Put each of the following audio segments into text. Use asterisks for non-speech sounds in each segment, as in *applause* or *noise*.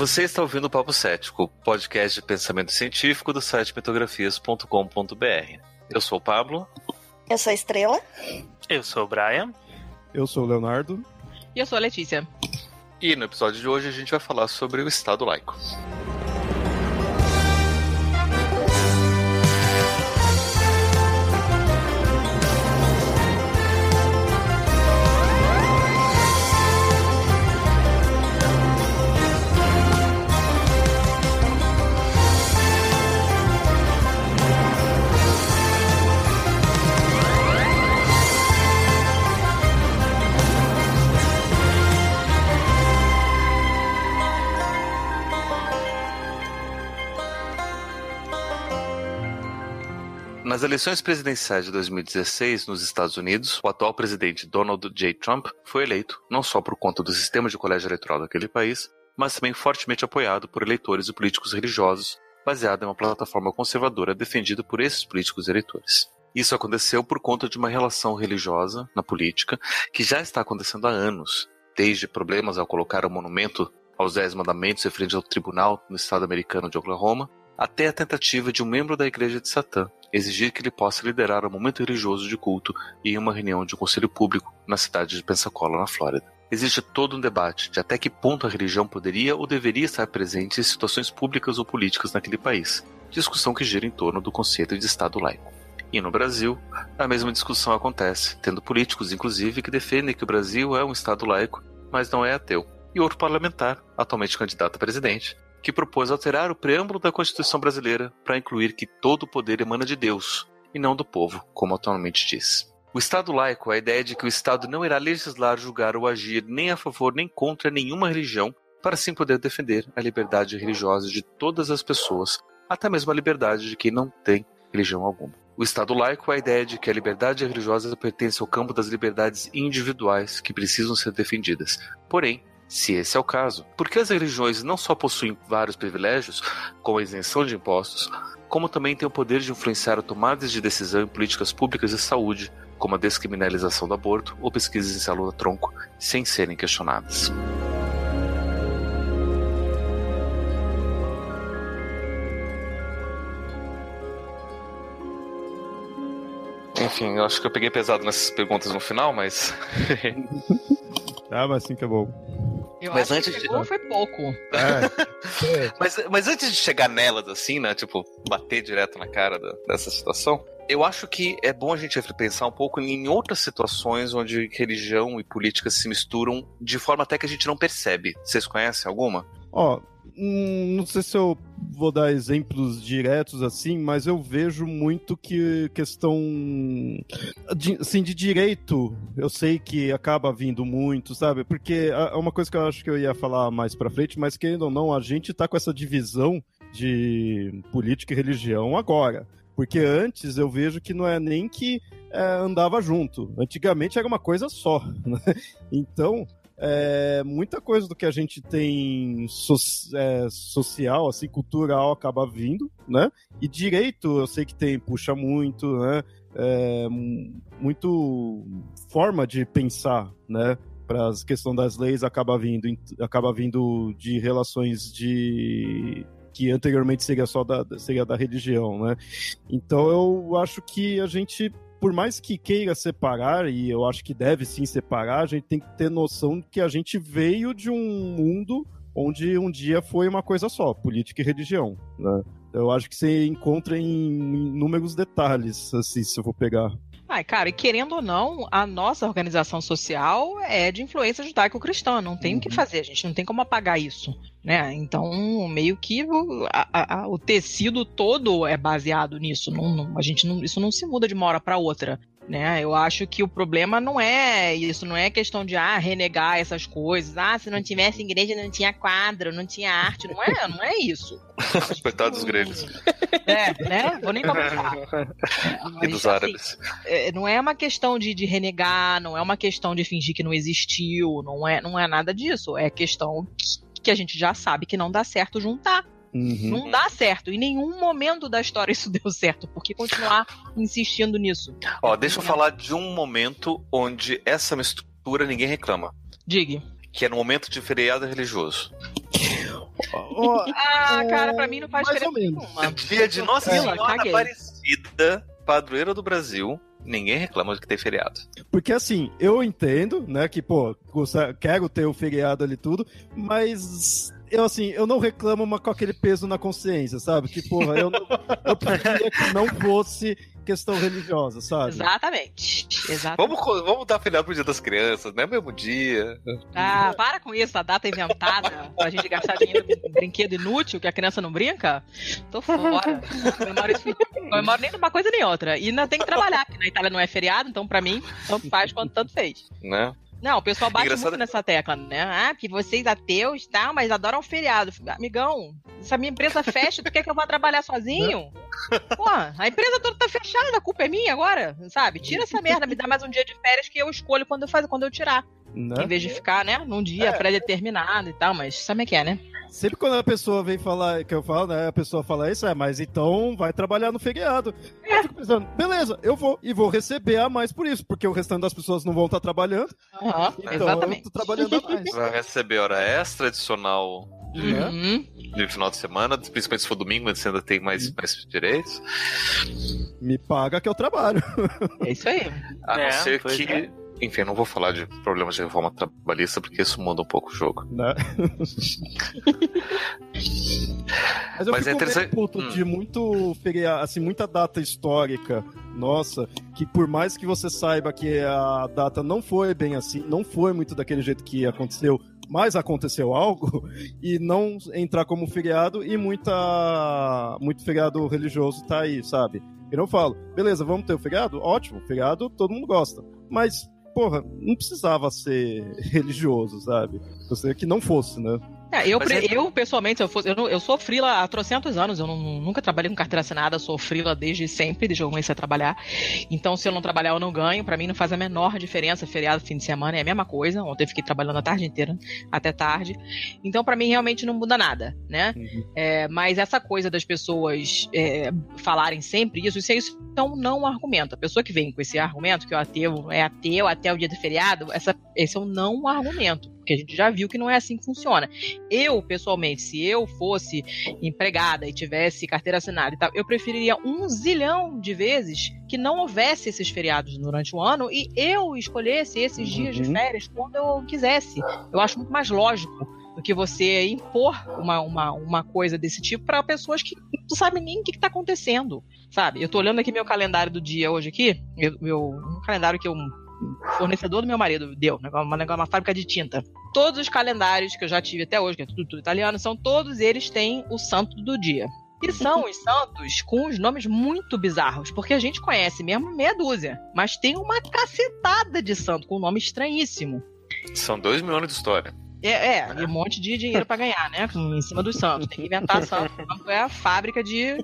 Você está ouvindo o Papo Cético, podcast de pensamento científico do site metografias.com.br. Eu sou o Pablo. Eu sou a Estrela. Eu sou o Brian. Eu sou o Leonardo. E eu sou a Letícia. E no episódio de hoje a gente vai falar sobre o Estado laico. Nas eleições presidenciais de 2016 nos Estados Unidos, o atual presidente Donald J. Trump foi eleito não só por conta do sistema de colégio eleitoral daquele país, mas também fortemente apoiado por eleitores e políticos religiosos, baseado em uma plataforma conservadora defendida por esses políticos eleitores. Isso aconteceu por conta de uma relação religiosa na política que já está acontecendo há anos, desde problemas ao colocar um monumento aos Dez Mandamentos em frente ao tribunal no estado americano de Oklahoma, até a tentativa de um membro da Igreja de Satã exigir que ele possa liderar um momento religioso de culto em uma reunião de um conselho público na cidade de Pensacola, na Flórida. Existe todo um debate de até que ponto a religião poderia ou deveria estar presente em situações públicas ou políticas naquele país, discussão que gira em torno do conceito de Estado laico. E no Brasil, a mesma discussão acontece, tendo políticos, inclusive, que defendem que o Brasil é um Estado laico, mas não é ateu, e outro parlamentar, atualmente candidato a presidente, que propôs alterar o preâmbulo da Constituição brasileira para incluir que todo o poder emana de Deus e não do povo, como atualmente diz. O Estado laico é a ideia de que o Estado não irá legislar, julgar ou agir nem a favor nem contra nenhuma religião, para assim poder defender a liberdade religiosa de todas as pessoas, até mesmo a liberdade de quem não tem religião alguma. O Estado laico é a ideia de que a liberdade religiosa pertence ao campo das liberdades individuais que precisam ser defendidas. Porém, se esse é o caso, por que as religiões não só possuem vários privilégios, como a isenção de impostos, como também têm o poder de influenciar tomadas de decisão em políticas públicas de saúde, como a descriminalização do aborto ou pesquisas em célula-tronco, sem serem questionadas? Enfim, eu acho que eu peguei pesado nessas perguntas no final, mas. *laughs* *laughs* ah, mas sim que é bom. Eu Mas acho antes que de- pegou foi pouco. É, *laughs* mas, mas antes de chegar nelas, assim, né? Tipo, bater direto na cara da- dessa situação, eu acho que é bom a gente pensar um pouco em outras situações onde religião e política se misturam de forma até que a gente não percebe. Vocês conhecem alguma? Ó, não sei se eu vou dar exemplos diretos assim, mas eu vejo muito que questão de, assim, de direito, eu sei que acaba vindo muito, sabe? Porque é uma coisa que eu acho que eu ia falar mais pra frente, mas querendo ou não, a gente tá com essa divisão de política e religião agora. Porque antes eu vejo que não é nem que é, andava junto. Antigamente era uma coisa só. *laughs* né? Então, é, muita coisa do que a gente tem so- é, social, assim, cultural, acaba vindo, né? E direito, eu sei que tem, puxa muito, né? É, mu- muito forma de pensar, né? Para a questão das leis acaba vindo, acaba vindo de relações de que anteriormente seria só da, seria da religião, né? Então eu acho que a gente por mais que queira separar, e eu acho que deve sim separar, a gente tem que ter noção que a gente veio de um mundo onde um dia foi uma coisa só, política e religião, né? Eu acho que você encontra em inúmeros detalhes, assim, se eu for pegar. Ai, cara, e querendo ou não, a nossa organização social é de influência judaico-cristã, não tem o que Uhum. fazer, a gente não tem como apagar isso, né? Então, meio que o, a- a- o tecido todo é baseado nisso, não, não- a gente não, isso não se muda de uma hora para outra. Né? Eu acho que o problema não é isso, não é questão de ah, renegar essas coisas. Ah, se não tivesse igreja, não tinha quadro, não tinha arte. Não é, não é isso. *laughs* Coitado dos gregos. É, né? Vou nem comentar. *laughs* E dos assim, árabes. é, não é uma questão de, de renegar, não é uma questão de fingir que não existiu, não é, não é nada disso. É questão que, que a gente já sabe que não dá certo juntar. Uhum. Não dá certo. Em nenhum momento da história isso *laughs* deu certo. Por que continuar insistindo nisso? Ó, deixa eu falar de um momento onde essa mistura ninguém reclama. Diga. Que é no momento de feriado religioso. Oh, *laughs* ah, cara, pra mim não faz diferença nenhuma. Dia de Nossa Senhora Aparecida, padroeira do Brasil, ninguém reclama de que tem feriado. Porque assim, eu entendo, né, que, pô, quero ter o feriado ali tudo, mas eu assim, eu não reclamo mas com aquele peso na consciência, sabe? Que, porra, eu, não, eu preferia que não fosse questão religiosa, sabe? Exatamente. Exatamente. Vamos, vamos dar feriado pro dia das crianças, não é mesmo dia. Ah, para com isso, a data inventada pra gente gastar dinheiro em brinquedo inútil que a criança não brinca. Tô fora. Não memoro nem numa coisa nem outra. E ainda tem que trabalhar, porque na Itália não é feriado, então pra mim, tanto faz quanto tanto fez. Né? Não, o pessoal bate Engraçado... muito nessa tecla, né? Ah, que vocês ateus, tá, mas adoram feriado. Amigão, se a minha empresa fecha, tu quer que eu vá trabalhar sozinho? Pô, a empresa toda tá fechada, a culpa é minha agora, sabe? Tira essa merda, me dá mais um dia de férias que eu escolho quando eu, faço, quando eu tirar. Não. Né? Em vez de ficar, né, num dia é. pré-determinado e tal, mas sabe o que é, né? Sempre quando a pessoa vem falar, que eu falo, né? A pessoa fala isso, é, mas então vai trabalhar no feriado. É. Eu fico pensando, beleza, eu vou e vou receber a mais por isso, porque o restante das pessoas não vão estar trabalhando. Uhum, então exatamente. eu tô trabalhando a mais. Vai receber hora extra adicional uhum. no final de semana, principalmente se for domingo, você ainda tem mais, uhum. mais direitos. Me paga que eu trabalho. É isso aí. A não é, ser que. É enfim, não vou falar de problemas de reforma trabalhista porque isso muda um pouco o jogo. Né? *laughs* Mas eu Mas fico é interessante. Puto hum. de muito assim, muita data histórica. Nossa, que por mais que você saiba que a data não foi bem assim, não foi muito daquele jeito que aconteceu, mas aconteceu algo *laughs* e não entrar como feriado e muita muito feriado religioso tá aí, sabe? Eu não falo, beleza, vamos ter o feriado? Ótimo, feriado todo mundo gosta. Mas porra, não precisava ser *laughs* religioso, sabe? Você que não fosse, né? É, eu, é... eu, pessoalmente, eu, fosse, eu, eu sou frila há trocentos anos, eu não, nunca trabalhei com carteira assinada, sou frila desde sempre, desde que eu comecei a trabalhar. Então, se eu não trabalhar, eu não ganho. Para mim, não faz a menor diferença. Feriado, fim de semana é a mesma coisa. Ontem eu fiquei trabalhando a tarde inteira, até tarde. Então, para mim, realmente não muda nada, né? Uhum. É, mas essa coisa das pessoas é, falarem sempre isso, isso, isso é um não argumento. A pessoa que vem com esse argumento, que o ateu é ateu até o dia do feriado, essa, esse é um não argumento porque a gente já viu que não é assim que funciona. Eu, pessoalmente, se eu fosse empregada e tivesse carteira assinada e tal, eu preferiria um zilhão de vezes que não houvesse esses feriados durante o ano e eu escolhesse esses uhum. dias de férias quando eu quisesse. Eu acho muito mais lógico do que você impor uma, uma, uma coisa desse tipo para pessoas que não sabem nem o que, está acontecendo, sabe? Eu tô olhando aqui meu calendário do dia hoje aqui, meu, meu um calendário que eu fornecedor do meu marido deu, uma, uma fábrica de tinta. Todos os calendários que eu já tive até hoje, que é tudo, tudo italiano, são todos eles têm o santo do dia. E são os santos com os nomes muito bizarros, porque a gente conhece mesmo meia dúzia, mas tem uma cacetada de santo com um nome estranhíssimo. São dois mil anos de história. É, é, e um monte de dinheiro para ganhar, né? Em cima dos santos. Tem que inventar santo. É a fábrica de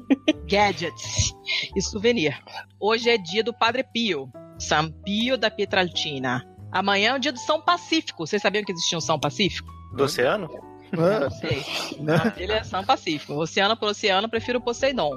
gadgets e souvenir. Hoje é dia do Padre Pio. San Pio da Pietralcina. Amanhã é o dia do São Pacífico. Vocês sabiam que existia um São Pacífico? Do oceano? Não sei. Né? Ele é São Pacífico. Oceano por oceano, prefiro Poseidon.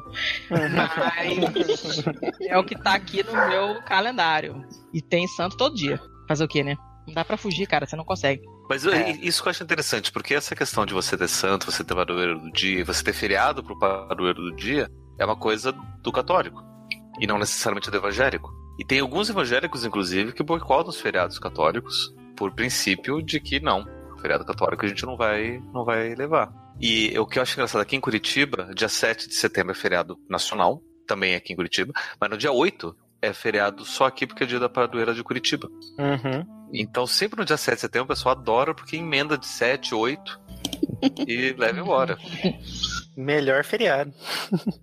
Mas é o que tá aqui no meu calendário. E tem santo todo dia. Fazer o quê, né? Não dá pra fugir, cara. Você não consegue. Mas é. isso que eu acho interessante, porque essa questão de você ter santo, você ter padroeiro do dia, você ter feriado pro padroeiro do dia, é uma coisa do católico. E não necessariamente do evangélico. E tem alguns evangélicos, inclusive, que boicotam os feriados católicos por princípio de que não, feriado católico a gente não vai, não vai levar. E o que eu acho engraçado aqui em Curitiba, dia 7 de setembro é feriado nacional, também aqui em Curitiba, mas no dia 8 é feriado só aqui porque é dia da padroeira de Curitiba. Uhum. Então sempre no dia 7 de setembro o pessoal adora porque emenda de 7, 8 e leva embora. Melhor feriado.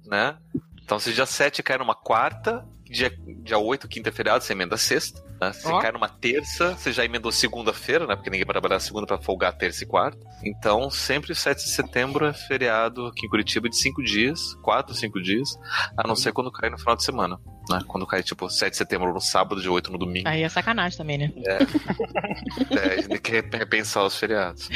Né? Então se dia 7 cai numa quarta, dia, dia 8, quinta feriado, você emenda sexta. Né? Se oh. cai numa terça, você já emendou segunda-feira, né? Porque ninguém vai trabalhar segunda para folgar terça e quarta. Então, sempre 7 de setembro é feriado aqui em Curitiba de 5 dias, 4, 5 dias, a não ser quando cai no final de semana. Né? Quando cai, tipo, 7 de setembro no sábado, de 8 no domingo. Aí é sacanagem também, né? É. *laughs* é a gente tem que repensar os feriados.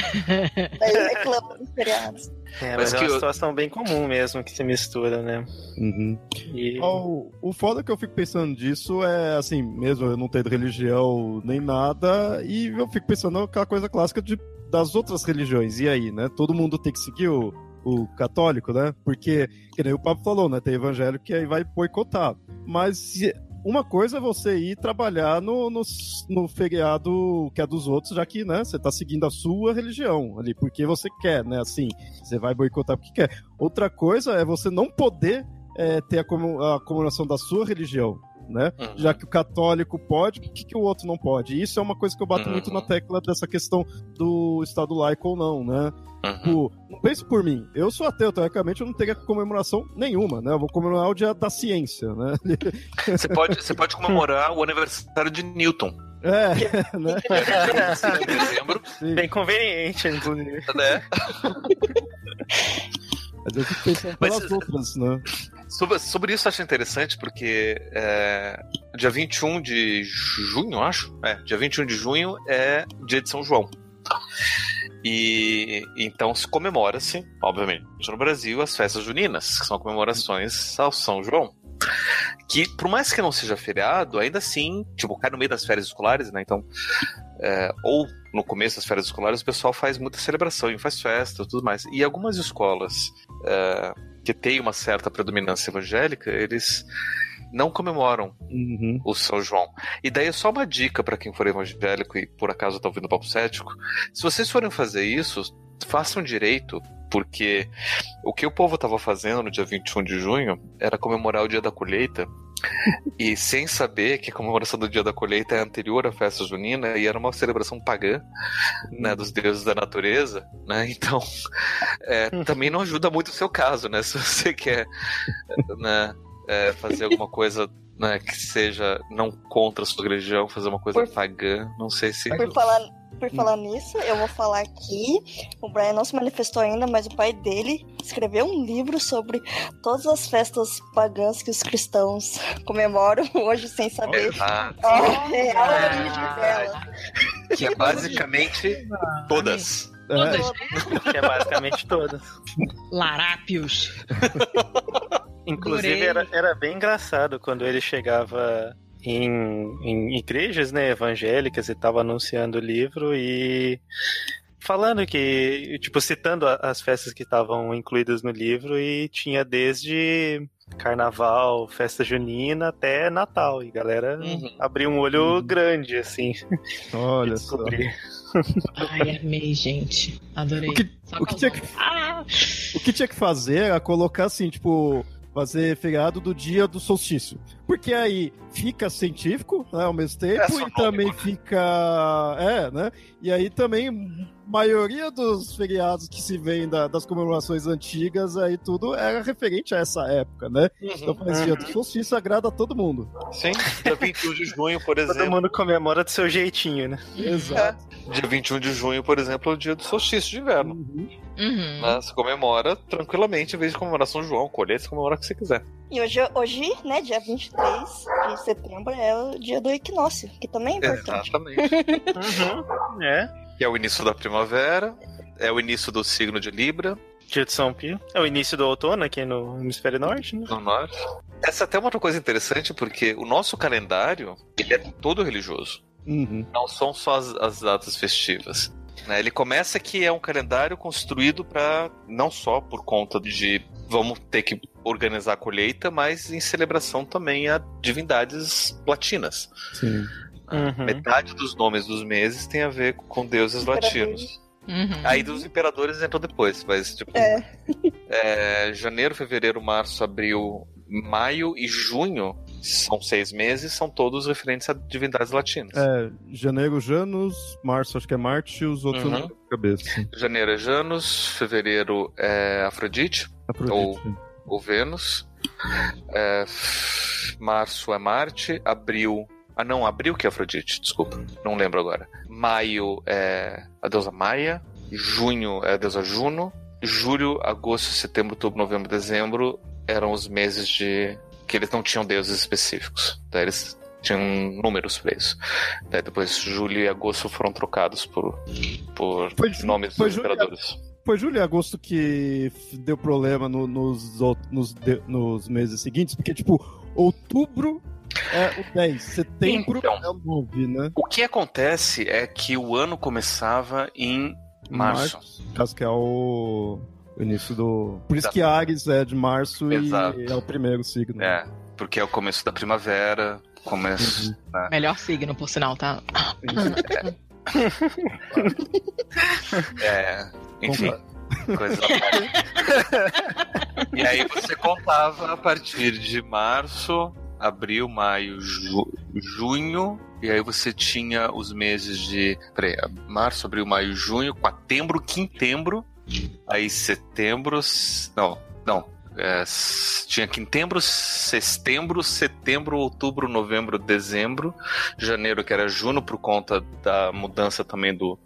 Aí reclama dos feriados. É, mas, mas é uma eu... situação bem comum mesmo que se mistura, né? Uhum. E... Oh, o foda que eu fico pensando disso é, assim, mesmo eu não tendo religião nem nada, e eu fico pensando aquela coisa clássica de, das outras religiões. E aí, né? Todo mundo tem que seguir o, o católico, né? Porque, que nem o Papa falou, né? Tem evangélico que aí vai boicotar. Mas uma coisa é você ir trabalhar no, no, no, feriado que é dos outros, já que, né, você tá seguindo a sua religião ali, porque você quer, né, assim, você vai boicotar porque quer. Outra coisa é você não poder é, ter a, comemoração da sua religião, né? Uhum. Já que o católico pode, por que, que o outro não pode? Isso é uma coisa que eu bato uhum. muito na tecla dessa questão do Estado laico ou não, né? Uhum. Tipo, não pense por mim. Eu sou ateu, teoricamente eu não teria comemoração nenhuma, né? Eu vou comemorar o dia da ciência, né? *laughs* Você pode, você pode comemorar o aniversário de Newton. É, *laughs* né? dezembro. Bem conveniente, inclusive. Né? Mas eu fico pensando pelas Mas, outras, né? Sobre, sobre isso eu acho interessante, porque é, dia 21 de junho, acho. É, dia 21 de junho é dia de São João. E então se comemora-se, obviamente, no Brasil, as festas juninas, que são comemorações ao São João. Que, por mais que não seja feriado, ainda assim, tipo, cai no meio das férias escolares, né? Então, é, ou no começo das férias escolares, o pessoal faz muita celebração, faz festa tudo mais. E algumas escolas é, que têm uma certa predominância evangélica, eles não comemoram uhum. o São João. E daí é só uma dica para quem for evangélico e por acaso está ouvindo o Papo Cético. Se vocês forem fazer isso, façam direito, porque o que o povo estava fazendo no dia 21 de junho era comemorar o dia da colheita. e sem saber que a comemoração do dia da colheita é anterior à festa junina e era uma celebração pagã né, dos deuses da natureza, né? Então *laughs* é, também não ajuda muito o seu caso, né? Se você quer né, é, fazer alguma coisa né, que seja não contra a sua religião, fazer uma coisa por, pagã, não sei se. Por falar, por falar nisso, eu vou falar aqui. O Brian não se manifestou ainda, mas o pai dele escreveu um livro sobre todas as festas pagãs que os cristãos comemoram *laughs* hoje sem saber ah, a real origem dela. Que é basicamente todas. Todas. É. Que é basicamente todas. Larápios. *laughs* Inclusive, era, era bem engraçado quando ele chegava em, em igrejas né, evangélicas e estava anunciando o livro e falando que, tipo, citando as festas que estavam incluídas no livro e tinha desde carnaval, festa junina até Natal. E galera uhum. abriu um olho uhum. grande, assim. Olha *laughs* só. Ai, amei, gente. Adorei. O que, o que, tinha que, ah! o que tinha que fazer era colocar assim, tipo fazer feriado do dia do solstício. Porque aí fica científico, né, ao mesmo tempo, é e também fica. É, né? E aí também, maioria dos feriados que se vêm da, das comemorações antigas, aí tudo era referente a essa época, né? Uhum, então faz uhum. dia do solstício agrada a todo mundo. Sim, dia 21 de junho, por exemplo. Todo mundo comemora do seu jeitinho, né? Exato. Dia 21 de junho, por exemplo, é o dia do solstício de inverno. Uhum. Uhum. Né? Você comemora tranquilamente, em vez de comemorar São João, colher, você comemora o que você quiser. E hoje, hoje, né, dia 23 de setembro, é o dia do equinócio, que também é importante. Exatamente. uhum. É. Que é o início da primavera, é o início do signo de Libra. Dia de São Pio. É o início do outono aqui no hemisfério norte, né? No norte. Essa é até uma outra coisa interessante, porque o nosso calendário ele é todo religioso. Uhum. Não são só as, as datas festivas. Né? Ele começa que é um calendário construído para não só por conta de vamos ter que organizar a colheita, mas em celebração também a divindades latinas. Sim. Uhum. Metade dos nomes dos meses tem a ver com deuses latinos. Uhum. Aí dos imperadores entram depois, mas tipo. É. é, janeiro, fevereiro, março, abril, maio e junho são seis meses, são todos referentes a divindades latinas. É, janeiro, Janus, março acho que é Marte e os outros uhum. cabeça. Janeiro é Janus, fevereiro é Afrodite, Afrodite. Ou, ou Vênus, é, março é Marte, abril. Ah, não, abril que é Afrodite, desculpa, não lembro agora. Maio é a deusa Maia, junho é a deusa Juno, julho, agosto, setembro, outubro, novembro, dezembro eram os meses de que eles não tinham deuses específicos. Daí eles tinham números para isso. Daí depois julho e agosto foram trocados por, por foi, nomes foi dos julho, imperadores. Foi julho e agosto que deu problema no, nos, nos, nos meses seguintes, porque, tipo, outubro é o 10, setembro então, é o 9, né? O que acontece é que o ano começava em março. março caso que é o O início do. Por isso tá. que Ares é de março Exato. e é o primeiro signo. É, porque é o começo da primavera, começo. Uhum. Né? Melhor signo, por sinal, tá? É, *laughs* é enfim. Coisa *laughs* *laughs* e aí você contava a partir de março, abril, maio, ju junho, e aí você tinha os meses de. Peraí, março, abril, maio, junho, quatembro, quintembro, aí setembro. Não, não. É, tinha quintembro, setembro, setembro, outubro, novembro, dezembro, janeiro, que era junho, por conta da mudança também do.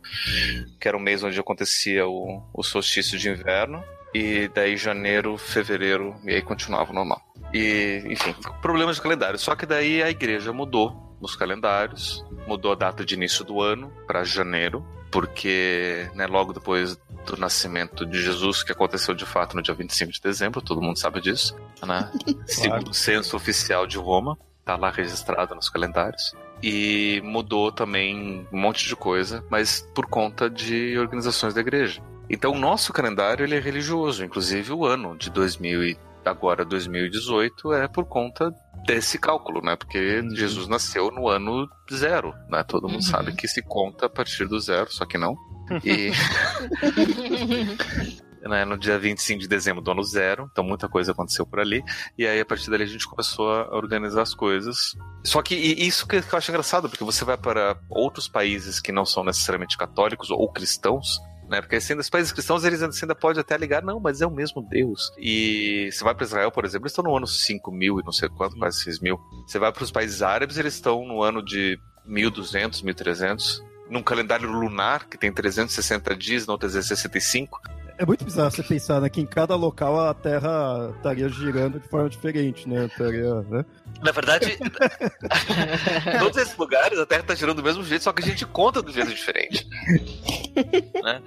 que era o mês onde acontecia o, o solstício de inverno. E daí janeiro, fevereiro, e aí continuava normal. E, enfim, problemas de calendário. Só que daí a igreja mudou nos calendários, mudou a data de início do ano para janeiro, porque né, logo depois do nascimento de Jesus, que aconteceu de fato no dia 25 de dezembro, todo mundo sabe disso, né? *laughs* Segundo o censo oficial de Roma, tá lá registrado nos calendários. E mudou também um monte de coisa, mas por conta de organizações da igreja. Então o nosso calendário ele é religioso, inclusive o ano de 2000 e agora 2018 é por conta desse cálculo, né? Porque uhum. Jesus nasceu no ano zero, né? Todo mundo uhum. sabe que se conta a partir do zero, só que não. E *laughs* né, no dia 25 de dezembro do ano zero, então muita coisa aconteceu por ali. E aí, a partir dali, a gente começou a organizar as coisas. Só que isso que eu acho engraçado, porque você vai para outros países que não são necessariamente católicos ou cristãos, né? Porque sendo os países cristãos, eles ainda podem até ligar, não, mas é o mesmo Deus. E você vai para Israel, por exemplo, eles estão no ano 5 mil e não sei quanto, quase 6 mil. Você vai para os países árabes, eles estão no ano de 1200, 1300. Num calendário lunar, que tem 360 dias, não 365, é muito bizarro você pensar né, que em cada local a Terra estaria girando de forma diferente, né? Estaria, né? Na verdade, em *laughs* todos esses lugares a Terra está girando do mesmo jeito, só que a gente conta do jeito diferente. *laughs* né?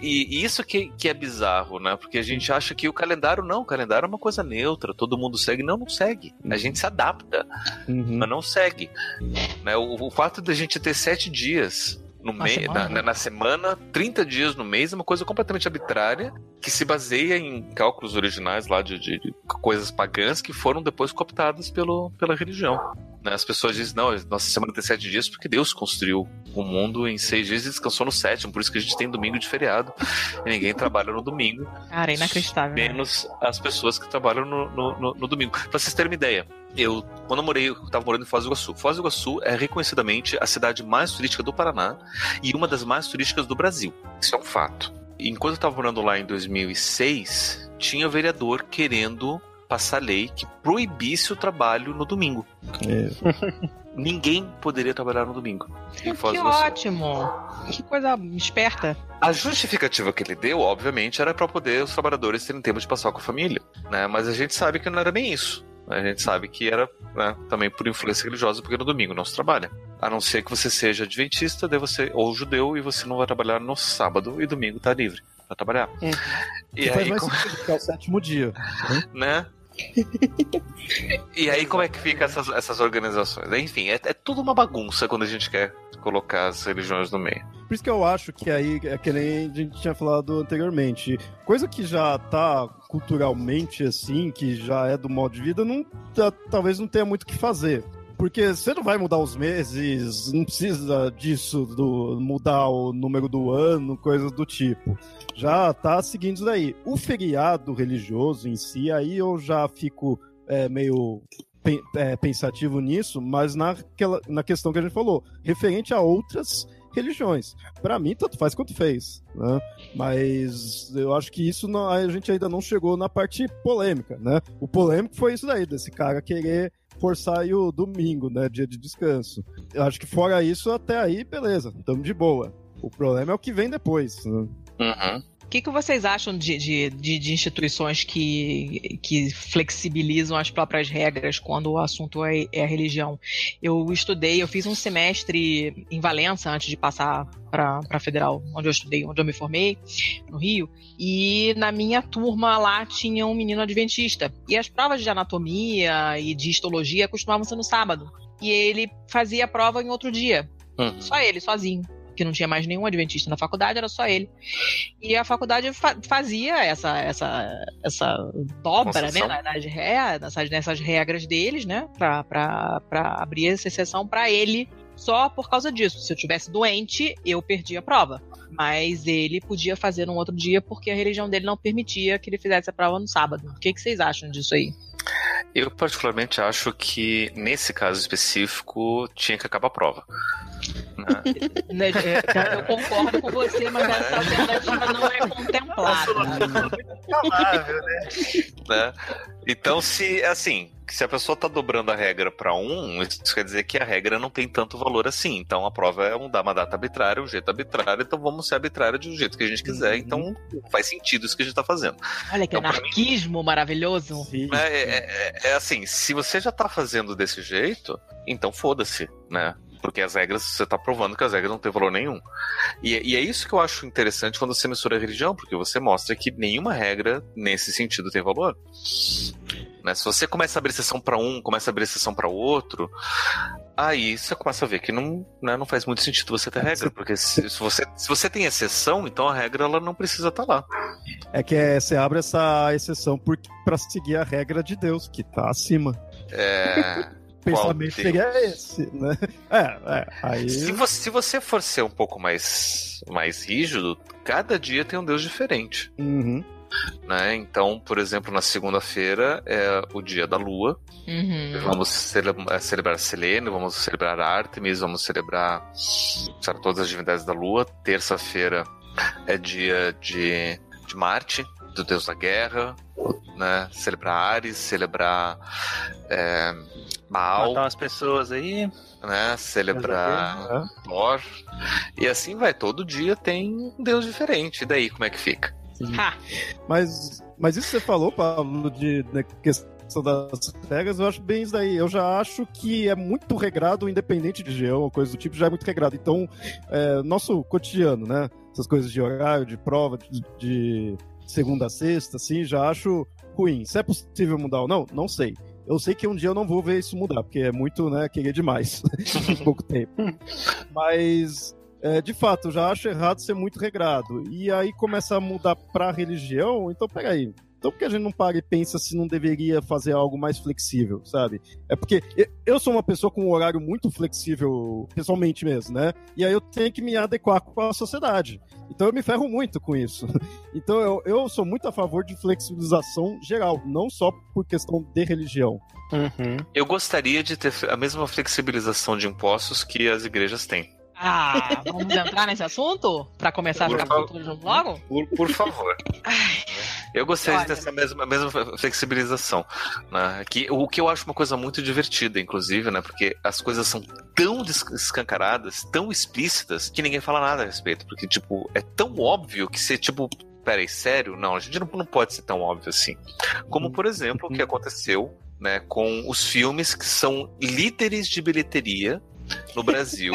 E isso que, que é bizarro, né? Porque a gente acha que o calendário não, o calendário é uma coisa neutra, todo mundo segue. Não, não segue. A gente se adapta, uhum. mas não segue. Né? O, o fato de a gente ter sete dias no na, na, na, semana, 30 dias no mês, é uma coisa completamente arbitrária, que se baseia em cálculos originais lá de, de, de coisas pagãs que foram depois cooptadas pelo, pela religião. Né? As pessoas dizem, não, nossa semana tem sete dias porque Deus construiu o mundo em seis dias e descansou no sétimo, por isso que a gente tem domingo de feriado e ninguém trabalha no domingo. Cara, inacreditável. Né? Menos né? as pessoas que trabalham no, no, no, domingo. Pra vocês terem uma ideia, eu, quando eu morei, eu tava morando em Foz do Iguaçu. Foz do Iguaçu é reconhecidamente a cidade mais turística do Paraná e uma das mais turísticas do Brasil. Isso é um fato. Enquanto eu tava morando lá em 2006, tinha vereador querendo passar lei que proibisse o trabalho no domingo. É. *laughs* Ninguém poderia trabalhar no domingo. Que ótimo! Que coisa esperta. A justificativa que ele deu, obviamente, era para poder os trabalhadores terem tempo de passar com a família, né? Mas a gente sabe que não era bem isso. A gente sabe que era né, também por influência religiosa, porque no domingo não se trabalha. A não ser que você seja adventista, daí você, ou judeu, e você não vai trabalhar no sábado e domingo tá livre para trabalhar. É. E, aí, mais que é o sétimo dia. *laughs* Né? E aí, como é que fica essas, essas organizações? Enfim, é, é tudo uma bagunça quando a gente quer colocar as religiões no meio. Por isso que eu acho que aí é que nem a gente tinha falado anteriormente. Coisa que já tá culturalmente assim, que já é do modo de vida, não, tá, talvez não tenha muito o que fazer. Porque você não vai mudar os meses, não precisa disso, do mudar o número do ano, coisas do tipo. Já tá seguindo isso daí. O feriado religioso em si, aí eu já fico é, meio é, pensativo nisso, mas naquela, na questão que a gente falou, referente a outras religiões. Para mim, tanto faz quanto fez. Né? Mas eu acho que isso não, a gente ainda não chegou na parte polêmica. Né? O polêmico foi isso daí, desse cara querer forçar aí o domingo, né? Dia de descanso. Eu acho que fora isso, até aí, beleza, estamos de boa. O problema é o que vem depois. Né? Uhum que, que vocês acham de, de, de, de, instituições que, que flexibilizam as próprias regras quando o assunto é, é a religião? Eu estudei, eu fiz um semestre em Valença antes de passar para a Federal, onde eu estudei, onde eu me formei, no Rio, e na minha turma lá tinha um menino adventista. E as provas de anatomia e de histologia costumavam ser no sábado. E ele fazia a prova em outro dia. Uhum. Só ele, sozinho que não tinha mais nenhum adventista na faculdade, era só ele. E a faculdade fa fazia essa, essa, essa dobra, né, nas, é, nessas, nessas regras deles, né, para abrir essa exceção para ele só por causa disso. Se eu tivesse doente, eu perdi a prova. Mas ele podia fazer num outro dia porque a religião dele não permitia que ele fizesse a prova no sábado. O que, que vocês acham disso aí? Eu particularmente acho que nesse caso específico tinha que acabar a prova. Né? né é, eu concordo com você, mas essa alternativa não é contemplada. né? né? Então, se assim, se a pessoa está dobrando a regra para um, isso quer dizer que a regra não tem tanto valor assim. Então a prova é um, dar uma data arbitrária, um jeito arbitrário, então vamos ser arbitrário de um jeito que a gente quiser. Uhum. Então faz sentido isso que a gente está fazendo. Olha que então, anarquismo mim, maravilhoso. É, é, é, é, assim, se você já está fazendo desse jeito, então foda-se, né? Porque as regras, você está provando que as regras não têm valor nenhum. E, e, é isso que eu acho interessante quando você mistura a religião, porque você mostra que nenhuma regra nesse sentido tem valor. Né? Se você começa a abrir exceção para um, começa a abrir exceção para outro, aí você começa a ver que não, né, não faz muito sentido você ter regra, porque se, se, você, se você tem exceção, então a regra ela não precisa estar tá lá. É que é, você abre essa exceção para seguir a regra de Deus, que está acima. É. *laughs* pensamento seria esse, né? É, é, aí... Se você, se você for ser um pouco mais, mais rígido, cada dia tem um Deus diferente. Uhum. Né? Então, por exemplo, na segunda-feira é o dia da lua. Uhum. Vamos celebrar, celebrar Selene, vamos celebrar Artemis, vamos celebrar sabe, todas as divindades da lua. Terça-feira é dia de, de Marte, do deus da guerra. Né? Celebrar Ares, celebrar é, Mal. Matar umas pessoas aí. Né? Celebrar Thor. E assim vai. Todo dia tem um deus diferente. E daí, como é que fica? Mas, mas isso que você falou, Pablo, de né, questão das regras, eu acho bem isso daí. Eu já acho que é muito regrado, independente de região ou coisa do tipo, já é muito regrado. Então, é, nosso cotidiano, né? Essas coisas de horário, de prova, de, de segunda a sexta, assim, já acho ruim. Se é possível mudar ou não, não sei. Eu sei que um dia eu não vou ver isso mudar, porque é muito, né, querer demais *laughs* em pouco tempo. Mas, é, de fato, eu já acho errado ser muito regrado. E aí começa a mudar pra religião, então peraí. Então por que a gente não para e pensa se não deveria fazer algo mais flexível, sabe? É porque eu sou uma pessoa com um horário muito flexível, pessoalmente mesmo, né? E aí eu tenho que me adequar com a sociedade. Então eu me ferro muito com isso. *laughs* Então eu, eu sou muito a favor de flexibilização geral, não só por questão de religião. Uhum. Eu gostaria de ter a mesma flexibilização de impostos que as igrejas têm. Ah, vamos entrar nesse assunto? Para começar por a ficar tudo junto logo? Por, por favor. Eu gostaria Olha. de ter essa mesma, mesma flexibilização. Né? Que, o que eu acho uma coisa muito divertida, inclusive, né? Porque as coisas são tão escancaradas, tão explícitas, que ninguém fala nada a respeito. Porque, tipo, é tão óbvio que você, tipo, peraí, sério? Não, a gente não, não pode ser tão óbvio assim. Como, por exemplo, o que aconteceu né, com os filmes que são líderes de bilheteria no Brasil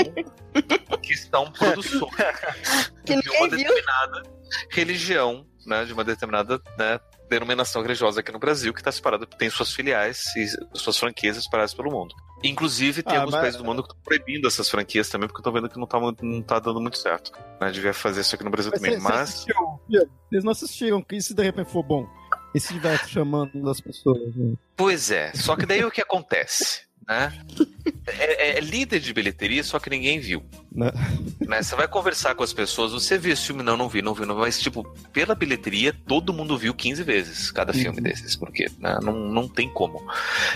que estão produções *laughs* que de uma determinada viu. religião, né, de uma determinada né, denominação religiosa aqui no Brasil, que está separada, tem suas filiais e suas franquias espalhadas pelo mundo. Inclusive, tem ah, alguns mas... países do mundo que estão proibindo essas franquias também, porque estão vendo que não está não tá dando muito certo. Né? Devia fazer isso aqui no Brasil mas também. Você, mas. Vocês não assistiram, que se de repente for bom? E se estiver chamando as pessoas? Né? Pois é, só que daí o que acontece? né? É, é, é, líder de bilheteria, só que ninguém viu. Né? *laughs* né? Você vai conversar com as pessoas, você viu esse filme? Não, não vi, não vi, não vi. Mas, tipo, pela bilheteria, todo mundo viu 15 vezes cada uhum. filme desses, porque né? não, não tem como.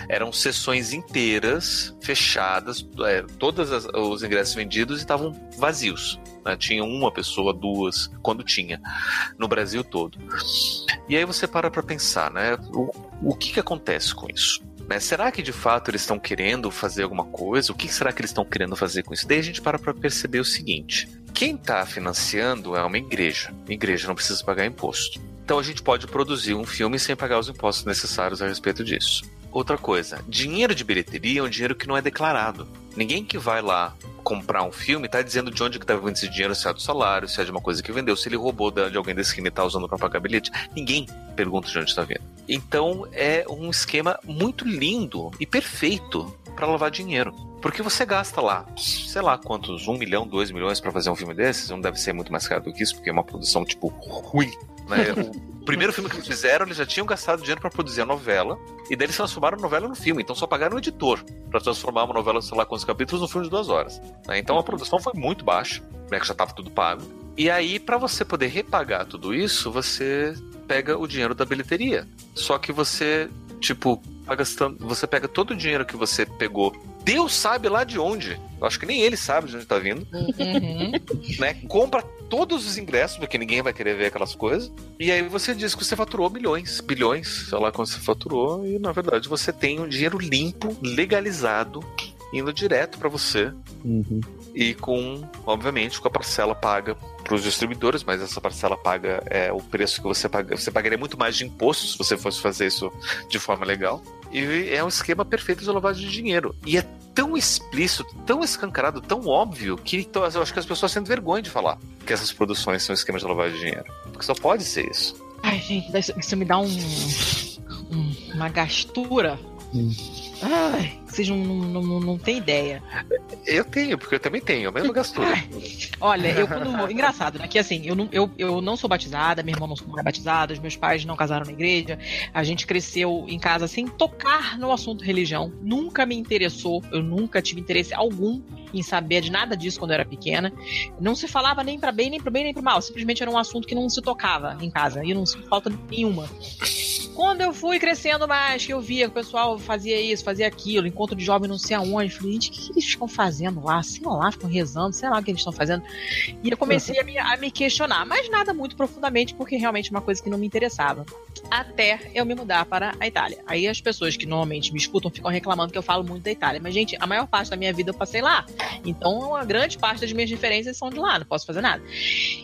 Eram sessões inteiras, fechadas, é, todos os ingressos vendidos e estavam vazios. Né? Tinha uma pessoa, duas, quando tinha, no Brasil todo. E aí você para pra pensar, né? O, o que, que acontece com isso? Né? Será que de fato eles estão querendo fazer alguma coisa? O que será que eles estão querendo fazer com isso? Daí a gente para para perceber o seguinte: quem está financiando é uma igreja. A igreja não precisa pagar imposto. Então a gente pode produzir um filme sem pagar os impostos necessários a respeito disso. Outra coisa, dinheiro de bilheteria é um dinheiro que não é declarado. Ninguém que vai lá comprar um filme tá dizendo de onde que tá vindo esse dinheiro, se é do salário, se é de uma coisa que vendeu, se ele roubou de alguém da esquina e tá usando para pagar bilhete. Ninguém pergunta de onde está vindo. Então é um esquema muito lindo e perfeito para lavar dinheiro. Porque você gasta lá, sei lá quantos, um milhão, dois milhões para fazer um filme desses, não deve ser muito mais caro do que isso, porque é uma produção, tipo, ruim. Né? *laughs* O primeiro filme que eles fizeram, eles já tinham gastado dinheiro para produzir a novela, e daí eles transformaram a novela no filme, então só pagaram o editor para transformar uma novela, sei lá quantos capítulos, no filme de duas horas. Né? Então a produção foi muito baixa, né, que já estava tudo pago. E aí, para você poder repagar tudo isso, você pega o dinheiro da bilheteria. Só que você, tipo, tá gastando, você pega todo o dinheiro que você pegou Deus sabe lá de onde. Eu acho que nem ele sabe de onde tá vindo. Uhum. Né? Compra todos os ingressos, porque ninguém vai querer ver aquelas coisas. E aí você diz que você faturou milhões, bilhões, sei lá quando você faturou. E na verdade você tem um dinheiro limpo, legalizado, indo direto para você. Uhum. E com, obviamente, com a parcela paga para os distribuidores, mas essa parcela paga é o preço que você paga. Você pagaria muito mais de impostos se você fosse fazer isso de forma legal. E é um esquema perfeito de lavagem de dinheiro. E é tão explícito, tão escancarado, tão óbvio, que eu acho que as pessoas sentem vergonha de falar que essas produções são esquemas de lavagem de dinheiro. Porque só pode ser isso. Ai, gente, isso me dá um, um uma gastura. Hum. Ai, vocês não, não, não, não têm ideia. Eu tenho, porque eu também tenho, a mesma gastura. Olha, eu quando. Engraçado, né? Que assim, eu não, eu, eu não sou batizada, meu irmão não é batizado, os meus pais não casaram na igreja. A gente cresceu em casa sem tocar no assunto religião. Nunca me interessou, eu nunca tive interesse algum em saber de nada disso quando eu era pequena. Não se falava nem para bem, nem para bem, nem para mal. Simplesmente era um assunto que não se tocava em casa. E não se falta nenhuma. Quando eu fui crescendo mais, que eu via que o pessoal fazia isso, fazia aquilo, encontro de jovem não sei aonde, falei, gente, o que, eles estão fazendo lá? Sei lá, ficam rezando, sei lá o que eles estão fazendo. E eu comecei a me, a me questionar, mas nada muito profundamente, porque realmente é uma coisa que não me interessava. Até eu me mudar para a Itália. Aí as pessoas que normalmente me escutam ficam reclamando que eu falo muito da Itália. Mas, gente, a maior parte da minha vida eu passei lá. Então, a grande parte das minhas referências são de lá, não posso fazer nada.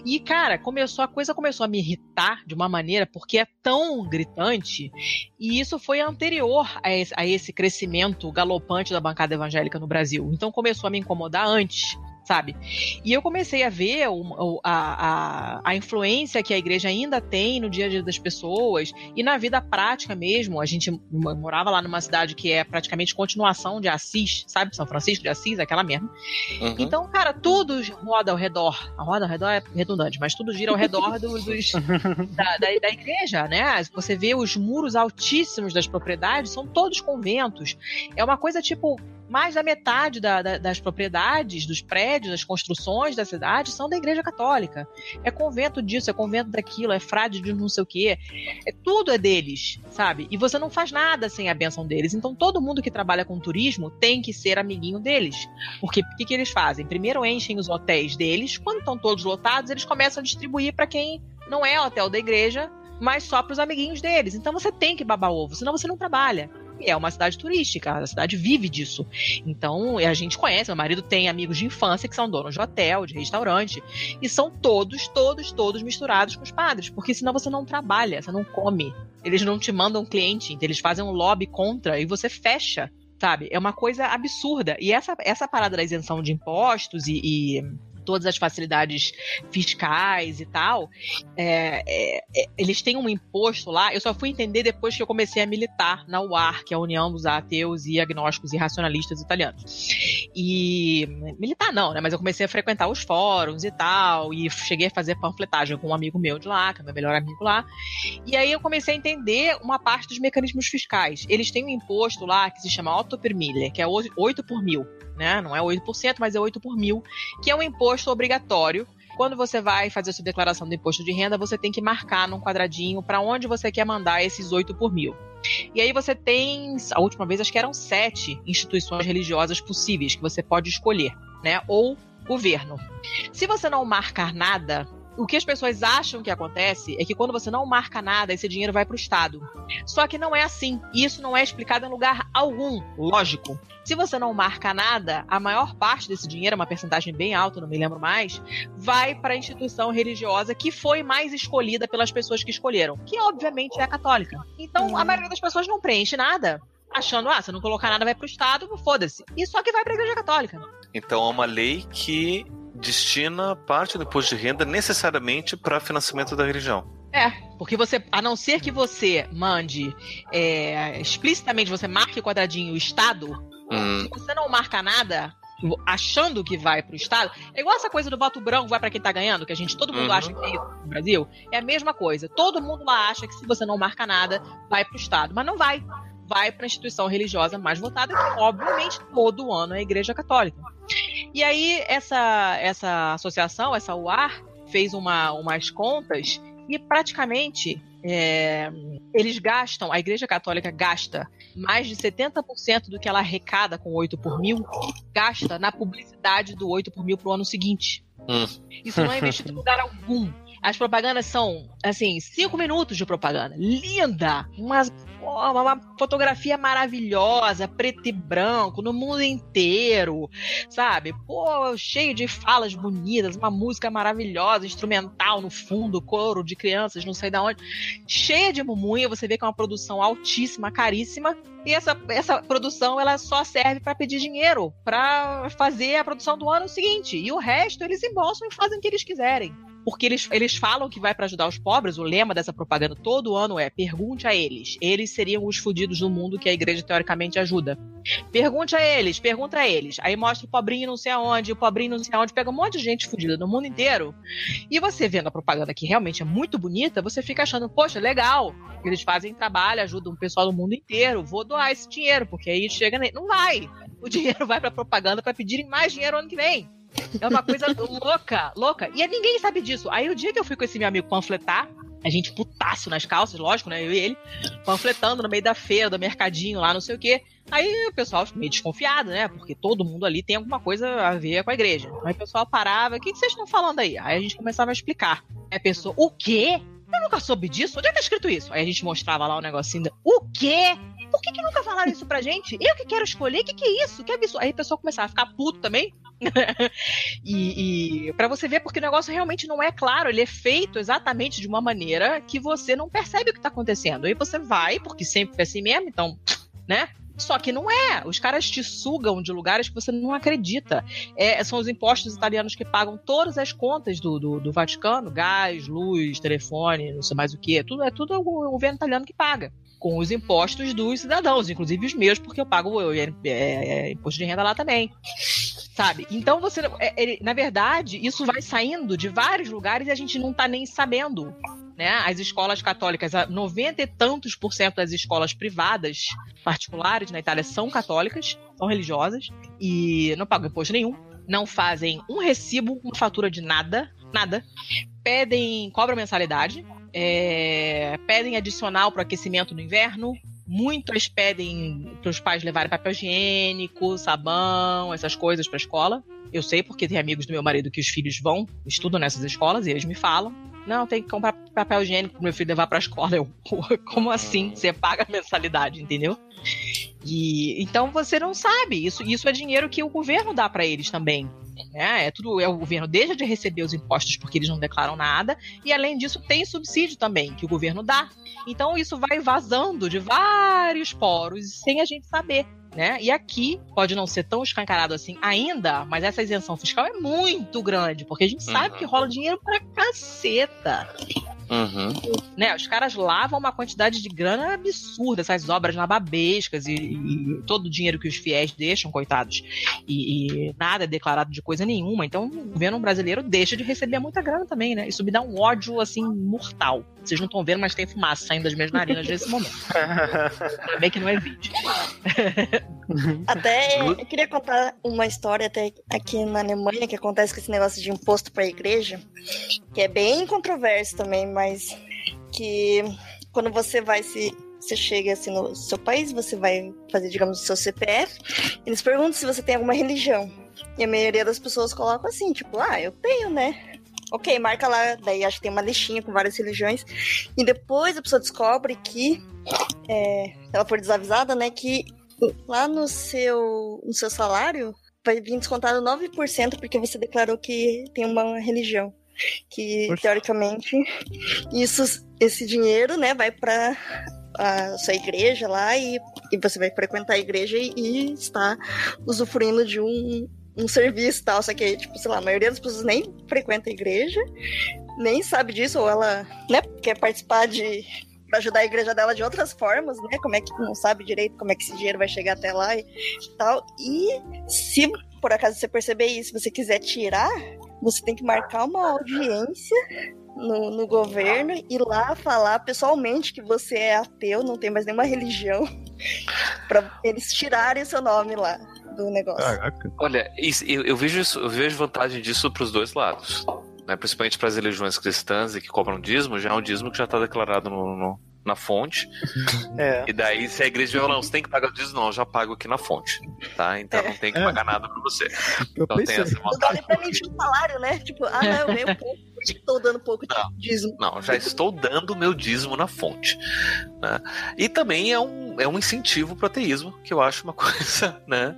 E, cara, começou a coisa começou a me irritar de uma maneira, porque é tão gritante e isso foi anterior a esse crescimento galopante da bancada evangélica no Brasil. Então começou a me incomodar antes sabe? E eu comecei a ver o, a, a, a, influência que a igreja ainda tem no dia a dia das pessoas e na vida prática mesmo. A gente morava lá numa cidade que é praticamente continuação de Assis, sabe? São Francisco de Assis, aquela mesmo. Uhum. Então, cara, tudo roda ao redor. A roda ao redor é redundante, mas tudo gira ao redor do, dos, *laughs* da, da, da igreja, né? Você vê os muros altíssimos das propriedades, são todos conventos. É uma coisa tipo mais da metade da, da, das propriedades, dos prédios, das construções da cidade são da Igreja Católica. É convento disso, é convento daquilo, é frade de não sei o quê. É, tudo é deles, sabe? E você não faz nada sem a benção deles. Então todo mundo que trabalha com turismo tem que ser amiguinho deles. Porque o que, que eles fazem? Primeiro enchem os hotéis deles, quando estão todos lotados, eles começam a distribuir para quem não é hotel da igreja, mas só para os amiguinhos deles. Então você tem que babar ovo, senão você não trabalha é uma cidade turística, a cidade vive disso. Então, a gente conhece, meu marido tem amigos de infância que são donos de hotel, de restaurante, e são todos, todos, todos misturados com os padres, porque senão você não trabalha, você não come. Eles não te mandam cliente, eles fazem um lobby contra e você fecha sabe? É uma coisa absurda. E essa, essa parada da isenção de impostos e, e todas as facilidades fiscais e tal, é, é, é, eles têm um imposto lá. Eu só fui entender depois que eu comecei a militar na UAR, que é a União dos Ateus e Agnósticos e Racionalistas Italianos. E militar não, né? Mas eu comecei a frequentar os fóruns e tal, e cheguei a fazer panfletagem com um amigo meu de lá, que é meu melhor amigo lá. E aí eu comecei a entender uma parte dos mecanismos fiscais. Eles têm um imposto lá que se chama Otto per mille, que é 8 por mil né? Não é 8%, mas é 8 por mil, que é um imposto obrigatório quando você vai fazer a sua declaração do imposto de renda, você tem que marcar num quadradinho para onde você quer mandar esses 8 por mil. E aí você tem, a última vez acho que eram sete instituições religiosas possíveis que você pode escolher, né? Ou governo. Se você não marcar nada, o que as pessoas acham que acontece é que quando você não marca nada, esse dinheiro vai para o Estado. Só que não é assim. Isso não é explicado em lugar algum. Lógico. Se você não marca nada, a maior parte desse dinheiro, uma percentagem bem alta, não me lembro mais, vai para a instituição religiosa que foi mais escolhida pelas pessoas que escolheram, que obviamente é a católica. Então, a maioria das pessoas não preenche nada achando, ah, se não colocar nada vai pro Estado, foda-se. E só que vai pra Igreja Católica. Então é uma lei que destina parte do imposto de renda necessariamente para financiamento da religião. É, porque você, a não ser que você mande é, explicitamente, você marque quadradinho o Estado, Hum. Se você não marca nada, achando que vai pro Estado, é igual essa coisa do voto branco vai para quem tá ganhando, que a gente, todo mundo Uhum. acha que é isso no Brasil. É a mesma coisa. Todo mundo lá acha que se você não marca nada, vai pro Estado. Mas não vai. Vai para a instituição religiosa mais votada, que obviamente todo ano é a Igreja Católica. E aí, essa, essa associação, essa UAR, fez uma, umas contas e praticamente é, eles gastam, a Igreja Católica gasta mais de 70% do que ela arrecada com 8 por mil, gasta na publicidade do 8 por mil pro ano seguinte. Hum. Isso não é investido em lugar algum. As propagandas são, assim, cinco minutos de propaganda. Linda! Uma, uma, fotografia maravilhosa, preto e branco, no mundo inteiro, sabe? Pô, cheio de falas bonitas, uma música maravilhosa, instrumental no fundo, coro de crianças, não sei da onde. Cheia de mumunha, você vê que é uma produção altíssima, caríssima. E essa, essa produção, ela só serve para pedir dinheiro, para fazer a produção do ano seguinte. E o resto, eles embolsam e fazem o que eles quiserem porque eles, eles falam que vai para ajudar os pobres. O lema dessa propaganda todo ano é: pergunte a eles. Eles seriam os fudidos do mundo que a igreja teoricamente ajuda. Pergunte a eles, pergunta a eles. Aí mostra o pobrinho não sei aonde, o pobrinho não sei aonde, pega um monte de gente fudida no mundo inteiro. E você vendo a propaganda que realmente é muito bonita, você fica achando, poxa, legal. Eles fazem trabalho, ajudam o pessoal do mundo inteiro. Vou doar esse dinheiro, porque aí chega. Ne... Não vai. O dinheiro vai pra propaganda para pedirem mais dinheiro ano que vem. É uma coisa louca, louca. E ninguém sabe disso. Aí o dia que eu fui com esse meu amigo panfletar, a gente putaço nas calças, lógico, né? Eu e ele, panfletando no meio da feira, do mercadinho lá, não sei o quê. Aí o pessoal meio desconfiado, né? Porque todo mundo ali tem alguma coisa a ver com a igreja. Aí o pessoal parava, o que vocês estão falando aí? Aí a gente começava a explicar. Aí a pessoa, o quê? Eu nunca soube disso? Onde é que tá escrito isso? Aí a gente mostrava lá o um negocinho. O quê? Por que, que nunca falaram isso pra gente? Eu que quero escolher? O que, que é isso? Que absurdo. Aí a pessoa começava a ficar puto também. *laughs* e, e para você ver, porque o negócio realmente não é claro, ele é feito exatamente de uma maneira que você não percebe o que tá acontecendo. Aí você vai, porque sempre foi assim mesmo, então, né? Só que não é. Os caras te sugam de lugares que você não acredita. É, são os impostos italianos que pagam todas as contas do, do, do, Vaticano: gás, luz, telefone, não sei mais o que. É tudo, é tudo o governo italiano que paga. Com os impostos dos cidadãos, inclusive os meus, porque eu pago eu, é, é, imposto de renda lá também. Sabe? Então você. É, na verdade, isso vai saindo de vários lugares e a gente não tá nem sabendo. Né? As escolas católicas, 90 e tantos por cento das escolas privadas particulares na Itália são católicas, são religiosas e não pagam imposto nenhum, não fazem um recibo, uma fatura de nada, nada. Pedem, cobram mensalidade, é, pedem adicional para o aquecimento no inverno. Muitas pedem para os pais levarem papel higiênico, sabão, essas coisas para a escola. Eu sei porque tem amigos do meu marido que os filhos vão, estudam nessas escolas e eles me falam. Não, tem que comprar papel higiênico pro meu filho levar pra escola. Eu, *laughs* como assim? Você paga a mensalidade, entendeu? E então você não sabe. Isso, isso é dinheiro que o governo dá para eles também. É, é tudo. É o governo deixa de receber os impostos porque eles não declaram nada. E além disso, tem subsídio também que o governo dá. Então isso vai vazando de vários poros sem a gente saber. Né? E aqui pode não ser tão escancarado assim ainda, mas essa isenção fiscal é muito grande, porque a gente sabe Uhum. que rola dinheiro pra caceta. Uhum. Né? Os caras lavam uma quantidade de grana absurda, essas obras nababescas e, e todo o dinheiro que os fiéis deixam, coitados, e, e nada é declarado de coisa nenhuma. Então o governo brasileiro deixa de receber muita grana também, né? Isso me dá um ódio assim mortal. Vocês não estão vendo, mas tem fumaça saindo das minhas narinas nesse *laughs* momento. Ainda bem que não é vídeo. *laughs* Até eu queria contar uma história até aqui na Alemanha que acontece com esse negócio de imposto para a igreja, que é bem controverso também, mas que quando você vai se você chega assim no seu país, você vai fazer, digamos, o seu CPF, eles perguntam se você tem alguma religião. E a maioria das pessoas colocam assim, tipo, ah, eu tenho, né? Ok, marca lá, daí acho que tem uma listinha com várias religiões. E depois a pessoa descobre que é, ela for desavisada, né, que lá no seu, no seu salário vai vir descontado 9% porque você declarou que tem uma religião. Que, teoricamente, isso, esse dinheiro, né, vai para a sua igreja lá e, e você vai frequentar a igreja e, e está usufruindo de um, um serviço e tal. Só que, tipo, sei lá, a maioria das pessoas nem frequenta a igreja, nem sabe disso, ou ela, né, quer participar de pra ajudar a igreja dela de outras formas, né? Como é que não sabe direito como é que esse dinheiro vai chegar até lá e tal. E se por acaso você perceber isso, você quiser tirar, você tem que marcar uma audiência no, no governo e lá falar pessoalmente que você é ateu, não tem mais nenhuma religião, *laughs* para eles tirarem seu nome lá do negócio. Caraca. Olha, eu, eu, vejo isso, eu vejo vantagem disso para os dois lados. Né? Principalmente para as religiões cristãs e que cobram dízimo, já é um dízimo que já está declarado no, no, na fonte. É. E daí, se a igreja fala, não, você tem que pagar o dízimo, não, eu já pago aqui na fonte. Tá? Então é. não tem que é. pagar nada pra você. Eu então pensei. tem essa vontade. Não dá nem pra o salário, né? Tipo, ah, não, eu ganho pouco, estou dando pouco de não, dízimo. Não, já estou dando meu dízimo na fonte. Né? E também é um, é um incentivo pro ateísmo, que eu acho uma *laughs* coisa, né?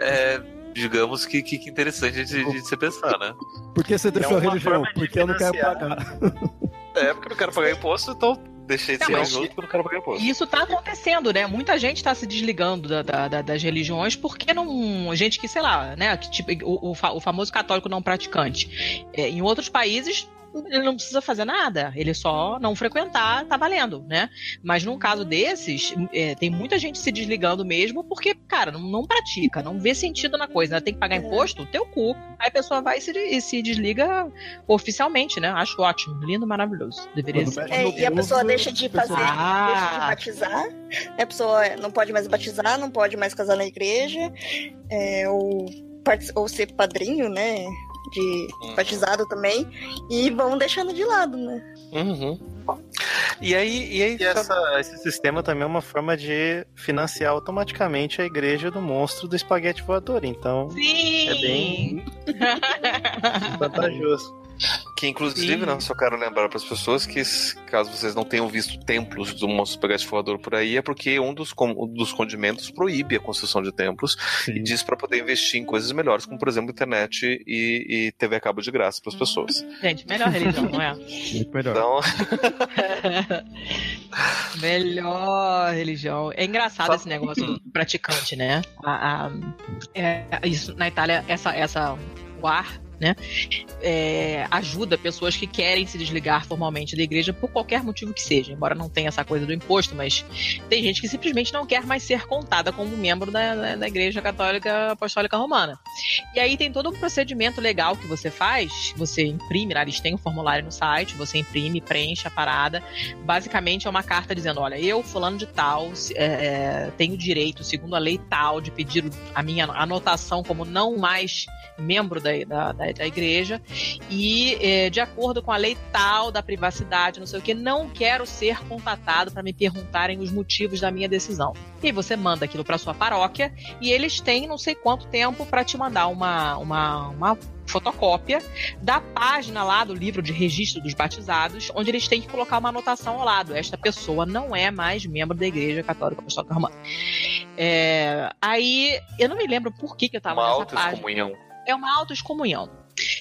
é, digamos que, que, interessante de, de se pensar, né? Por que você deixou é a religião? Porque eu não quero pagar. É, porque eu não quero pagar imposto, então deixei de ser mas... porque eu não quero pagar imposto. Isso tá acontecendo, né? Muita gente está se desligando da, da, da, das religiões porque não. Gente que, sei lá, né? Que, tipo, o, o, o famoso católico não praticante. É, em outros países ele não precisa fazer nada, ele só não frequentar, tá valendo, né? Mas num caso desses, é, tem muita gente se desligando mesmo porque, cara, não, não pratica, não vê sentido na coisa, né? tem que pagar é. imposto, teu cu. Aí a pessoa vai e se, e se desliga oficialmente, né? Acho ótimo, lindo, maravilhoso. Deveria ser. É, e a pessoa deixa de fazer, ah. deixa de batizar, a pessoa não pode mais batizar, não pode mais casar na igreja, é, ou, ou ser padrinho, né? De uhum. batizado também, e vão deixando de lado, né? Uhum. E aí, e aí e essa, esse sistema também é uma forma de financiar automaticamente a igreja do monstro do espaguete voador. Então Sim! é bem *laughs* vantajoso. Que inclusive, né, só quero lembrar para as pessoas que, caso vocês não tenham visto templos do monstro espaguete voador por aí, é porque um dos, um dos condimentos proíbe a construção de templos Sim. e diz para poder investir em coisas melhores, como por exemplo internet e, e TV a cabo de graça para as pessoas. Gente, melhor religião, não é? Muito melhor. Então... *laughs* melhor religião. É engraçado Só... esse negócio do praticante, né? A, a, é, isso, na Itália, essa, essa o ar né? É, ajuda pessoas que querem se desligar formalmente da igreja por qualquer motivo que seja, embora não tenha essa coisa do imposto, mas tem gente que simplesmente não quer mais ser contada como membro da, da, Igreja Católica Apostólica Romana. E aí tem todo um procedimento legal que você faz, você imprime, eles têm um formulário no site, você imprime, preenche a parada. Basicamente é uma carta dizendo: olha, eu, fulano de tal, é, é, tenho direito, segundo a lei tal, de pedir a minha anotação como não mais membro da, da, da, da igreja, e é, de acordo com a lei tal da privacidade, não sei o que, não quero ser contatado para me perguntarem os motivos da minha decisão. E aí você manda aquilo para sua paróquia e eles têm não sei quanto tempo para te mandar uma, uma, uma fotocópia da página lá do livro de registro dos batizados, onde eles têm que colocar uma anotação ao lado. Esta pessoa não é mais membro da Igreja Católica Apostólica Romana. É, aí, eu não me lembro por que, que eu estava nessa página. É uma autoexcomunhão.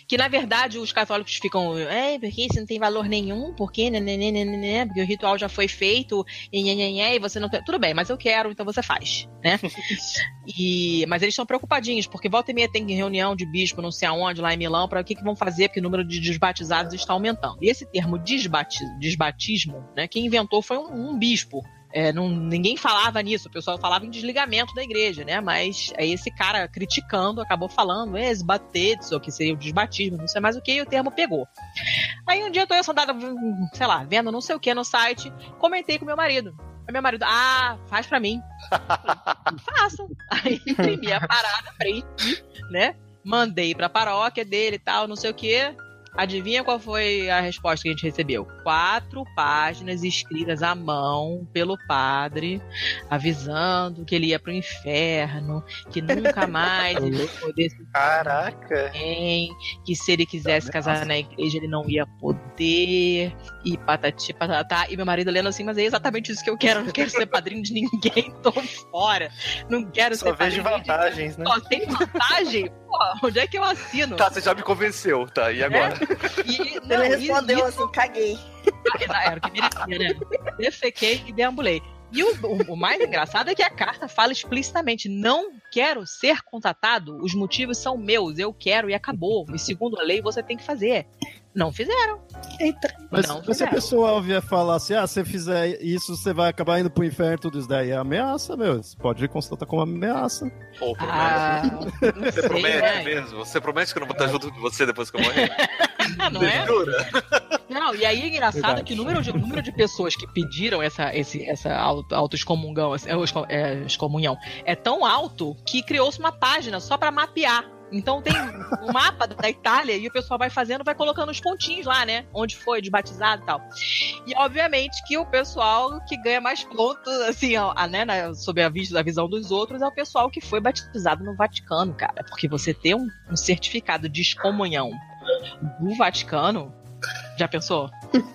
Que na verdade os católicos ficam, é, porque isso não tem valor nenhum, porque, né, né, né, né, porque o ritual já foi feito, e, e, e você não quer. Tudo bem, mas eu quero, então você faz, né? *laughs* e, mas eles estão preocupadinhos, porque volta e meia tem reunião de bispo, não sei aonde, lá em Milão, para o que, que vão fazer, porque o número de desbatizados está aumentando. E esse termo desbatismo, desbatismo né, quem inventou foi um, um bispo é, não, ninguém falava nisso, o pessoal falava em desligamento da igreja, né? Mas aí esse cara criticando acabou falando ou que seria o desbatismo, não sei mais o que, e o termo pegou. Aí um dia eu tô andada, sei lá, vendo não sei o que no site, comentei com meu marido. Aí meu marido, ah, faz pra mim. *laughs* Faço. Aí imprimi a parada, preenchi, né? Mandei pra paróquia dele e tal, não sei o que. Adivinha qual foi a resposta que a gente recebeu? Quatro páginas escritas à mão pelo padre, avisando que ele ia pro inferno, que nunca mais ele ia poder se *laughs* Caraca! Bem, que se ele quisesse casar na igreja ele não ia poder, e patati patatá. E meu marido lendo assim, mas é exatamente isso que eu quero. Eu não quero ser padrinho de ninguém, *laughs* tô fora. Não quero Só ser vejo padrinho. vantagens, de... né? Só tem vantagem? Pô, onde é que eu assino? Tá, você já me convenceu, tá? E agora? É? E, não, Ele respondeu isso... assim, caguei. Era o que merecia, né? Defequei e deambulei. E o, o, o, mais engraçado é que a carta fala explicitamente: não quero ser contatado, os motivos são meus, eu quero e acabou. E segundo a lei, você tem que fazer. Não fizeram. Eita. Mas, Não mas se a pessoa vier falar assim, ah, se você fizer isso, você vai acabar indo pro inferno, tudo isso daí é ameaça, meu. Você pode constatar como ameaça. Ou promete. Ah, *laughs* Você sei, promete né? mesmo? Você promete que eu não vou estar junto com você depois que eu morrer? *laughs* Não é? Jura? Não, e aí é engraçado Verdade. que o número de, o número de pessoas que pediram essa, esse, essa auto- autoexcomungão, essa- é, é, excomunhão, é tão alto que criou-se uma página só pra mapear. Então tem um mapa da Itália e o pessoal vai fazendo, vai colocando os pontinhos lá, né? Onde foi, de batizado e tal. E obviamente que o pessoal que ganha mais pontos, assim, ó, a, né, na- sob a da visão dos outros, é o pessoal que foi batizado no Vaticano, cara. Porque você ter um, um certificado de excomunhão do Vaticano, já pensou?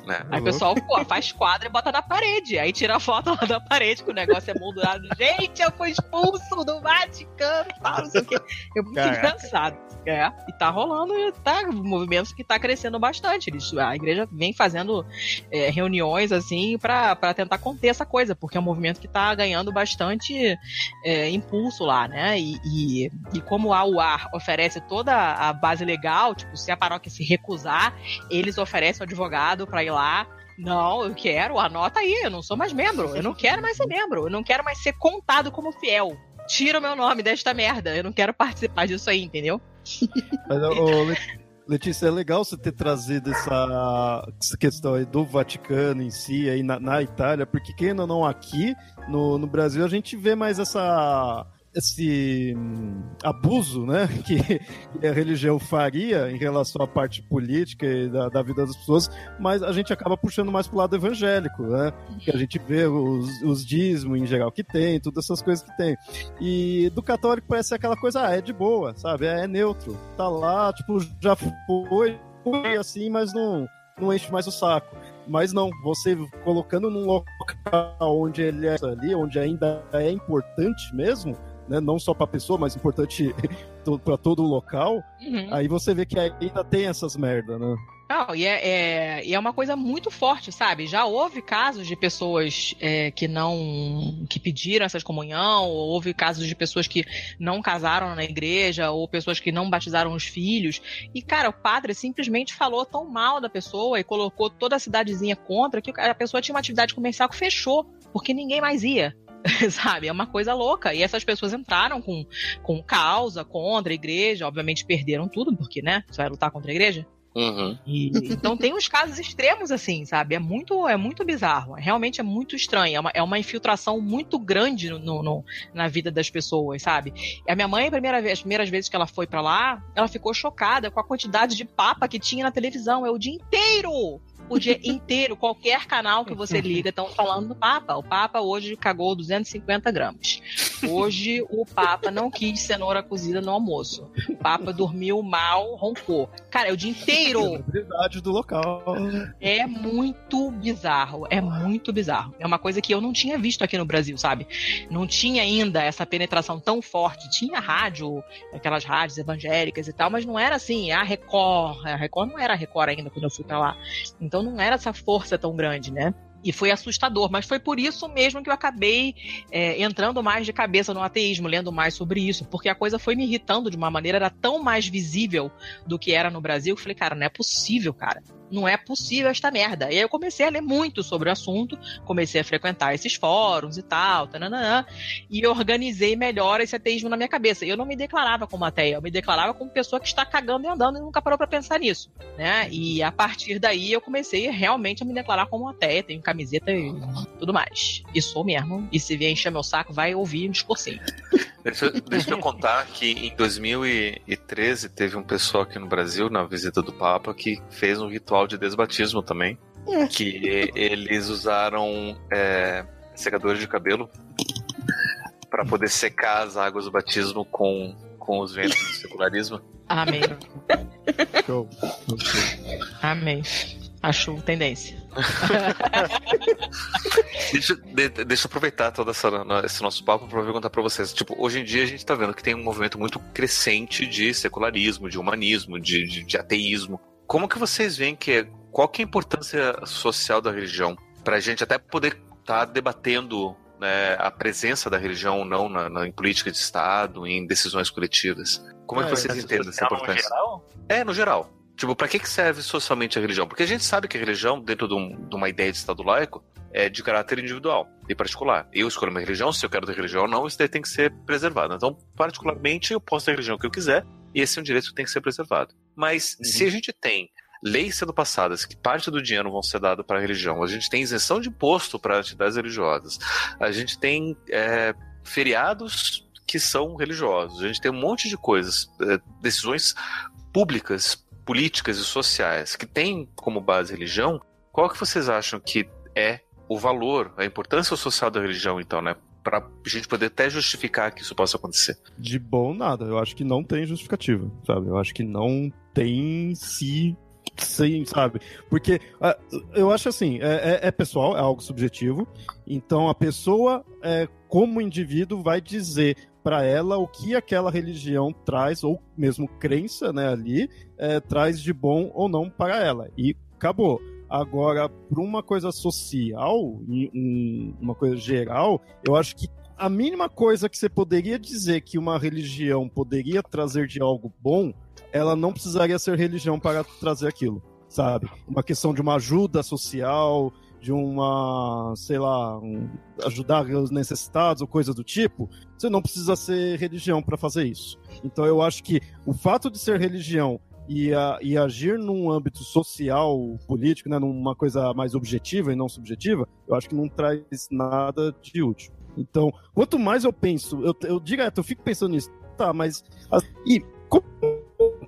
Né? Aí o pessoal pô, faz quadra e bota na parede. Aí tira a foto lá da parede, que o negócio é moldurado. Gente, eu fui expulso do Vaticano, tal, não sei o quê. É muito Caraca. engraçado. É, e tá rolando, e tá movimentos que tá crescendo bastante. Eles, a igreja vem fazendo é, reuniões assim pra pra tentar conter essa coisa, porque é um movimento que tá ganhando bastante é, impulso lá, né? E, e, e como a UAR oferece toda a base legal, tipo, se a paróquia se recusar, eles oferecem um advogado pra ir lá. Não, eu quero, anota aí, eu não sou mais membro, eu não quero mais ser membro, eu não quero mais ser contado como fiel. Tira o meu nome desta merda, eu não quero participar disso aí, entendeu? *laughs* Mas, ô, Le- Letícia, é legal você ter trazido essa, questão aí do Vaticano em si, aí na, na Itália, porque quem ou não aqui no, no Brasil a gente vê mais essa esse hum, abuso, né, *laughs* que a religião faria em relação à parte política e da, da vida das pessoas, mas a gente acaba puxando mais pro lado evangélico, né, que a gente vê os, os dízimos em geral que tem, todas essas coisas que tem. E do católico parece aquela coisa, ah, é de boa, sabe? É, neutro. Tá lá, tipo, já foi, foi assim, mas não, não enche mais o saco. Mas não, você colocando num local onde ele é ali, onde ainda é importante mesmo, né? Não só pra pessoa, mas importante *laughs* para todo o local, Uhum. aí você vê que ainda tem essas merda, né? Não, e é, é- e é uma coisa muito forte, sabe? Já houve casos de pessoas é, que não. que pediram essa comunhão, ou houve casos de pessoas que não casaram na igreja, ou pessoas que não batizaram os filhos. E, cara, o padre simplesmente falou tão mal da pessoa e colocou toda a cidadezinha contra que a pessoa tinha uma atividade comercial que fechou, porque ninguém mais ia. *laughs* Sabe? É uma coisa louca. E essas pessoas entraram com, com causa contra a igreja, obviamente perderam tudo, porque, né? Você vai lutar contra a igreja? Uhum. E, *laughs* então tem uns casos extremos assim, sabe? É muito, é muito bizarro. Realmente é muito estranho. É uma, é uma infiltração muito grande no, no- na vida das pessoas, sabe? E a minha mãe, a primeira vez, as primeiras vezes que ela foi pra lá, ela ficou chocada com a quantidade de papa que tinha na televisão. É o dia inteiro. O dia inteiro, qualquer canal que você liga, estão falando do Papa. O Papa hoje cagou 250 gramas. Hoje o Papa não quis cenoura cozida no almoço. O Papa dormiu mal, roncou. Cara, é o dia inteiro. Celebridade do local. É muito bizarro, é muito bizarro. É uma coisa que eu não tinha visto aqui no Brasil, sabe? Não tinha ainda essa penetração tão forte. Tinha rádio, aquelas rádios evangélicas e tal, mas não era assim, a Record. A Record não era a Record ainda quando eu fui pra lá. Então não era essa força tão grande, né? E foi assustador, mas foi por isso mesmo que eu acabei é, entrando mais de cabeça no ateísmo, lendo mais sobre isso, porque a coisa foi me irritando de uma maneira, era tão mais visível do que era no Brasil, que eu falei, cara, não é possível, cara. Não é possível esta merda. E aí eu comecei a ler muito sobre o assunto, comecei a frequentar esses fóruns e tal, tananã, e organizei melhor esse ateísmo na minha cabeça. Eu não me declarava como ateia, eu me declarava como pessoa que está cagando e andando e nunca parou pra pensar nisso, né? E a partir daí eu comecei realmente a me declarar como ateia, tenho camiseta e tudo mais. E sou mesmo. E se vier encher meu saco, vai ouvir um discursinho. Deixa, deixa eu contar que em 2013 teve um pessoal aqui no Brasil, na visita do Papa, que fez um ritual de desbatismo também. Hum. Que eles usaram é, secadores de cabelo para poder secar as águas do batismo com, com os ventos do secularismo. Amém. Show. Amém. Acho tendência. *laughs* Deixa, de- deixa eu aproveitar todo essa, esse nosso papo para perguntar para vocês. Tipo, hoje em dia a gente tá vendo que tem um movimento muito crescente de secularismo, de humanismo, de, de, de ateísmo. Como que vocês veem que é, qual que é a importância social da religião pra gente até poder estar debatendo né, a presença da religião ou não na, na, em política de Estado, em decisões coletivas. Como é, é que vocês entendem essa importância? No geral? É, no geral. Tipo, para que, que serve socialmente a religião? Porque a gente sabe que a religião, dentro de, um, de uma ideia de Estado laico, é de caráter individual e particular. Eu escolho uma religião, se eu quero ter religião ou não, isso daí tem que ser preservado. Então, particularmente, eu posso ter a religião que eu quiser, e esse é um direito que tem que ser preservado. Mas uhum. se a gente tem leis sendo passadas que parte do dinheiro vão ser dado para a religião, a gente tem isenção de imposto para entidades religiosas, a gente tem é, feriados que são religiosos, a gente tem um monte de coisas, é, decisões públicas políticas e sociais que têm como base religião, qual que vocês acham que é o valor, a importância social da religião, então, né? Pra gente poder até justificar que isso possa acontecer. De bom nada. Eu acho que não tem justificativa, sabe? Eu acho que não tem se Sim, sabe? Porque uh, eu acho assim, é, é, é, pessoal, é algo subjetivo. Então a pessoa, é, como indivíduo, vai dizer para ela o que aquela religião traz, ou mesmo crença né, ali, é, traz de bom ou não para ela. E acabou. Agora, para uma coisa social, um, uma coisa geral, eu acho que a mínima coisa que você poderia dizer que uma religião poderia trazer de algo bom, ela não precisaria ser religião para trazer aquilo, sabe? Uma questão de uma ajuda social, de uma, sei lá, um, ajudar os necessitados ou coisa do tipo, você não precisa ser religião para fazer isso. Então eu acho que o fato de ser religião e, a, e agir num âmbito social, político, né, numa coisa mais objetiva e não subjetiva, eu acho que não traz nada de útil. Então, quanto mais eu penso, eu, eu direto, eu fico pensando nisso, tá, mas. E como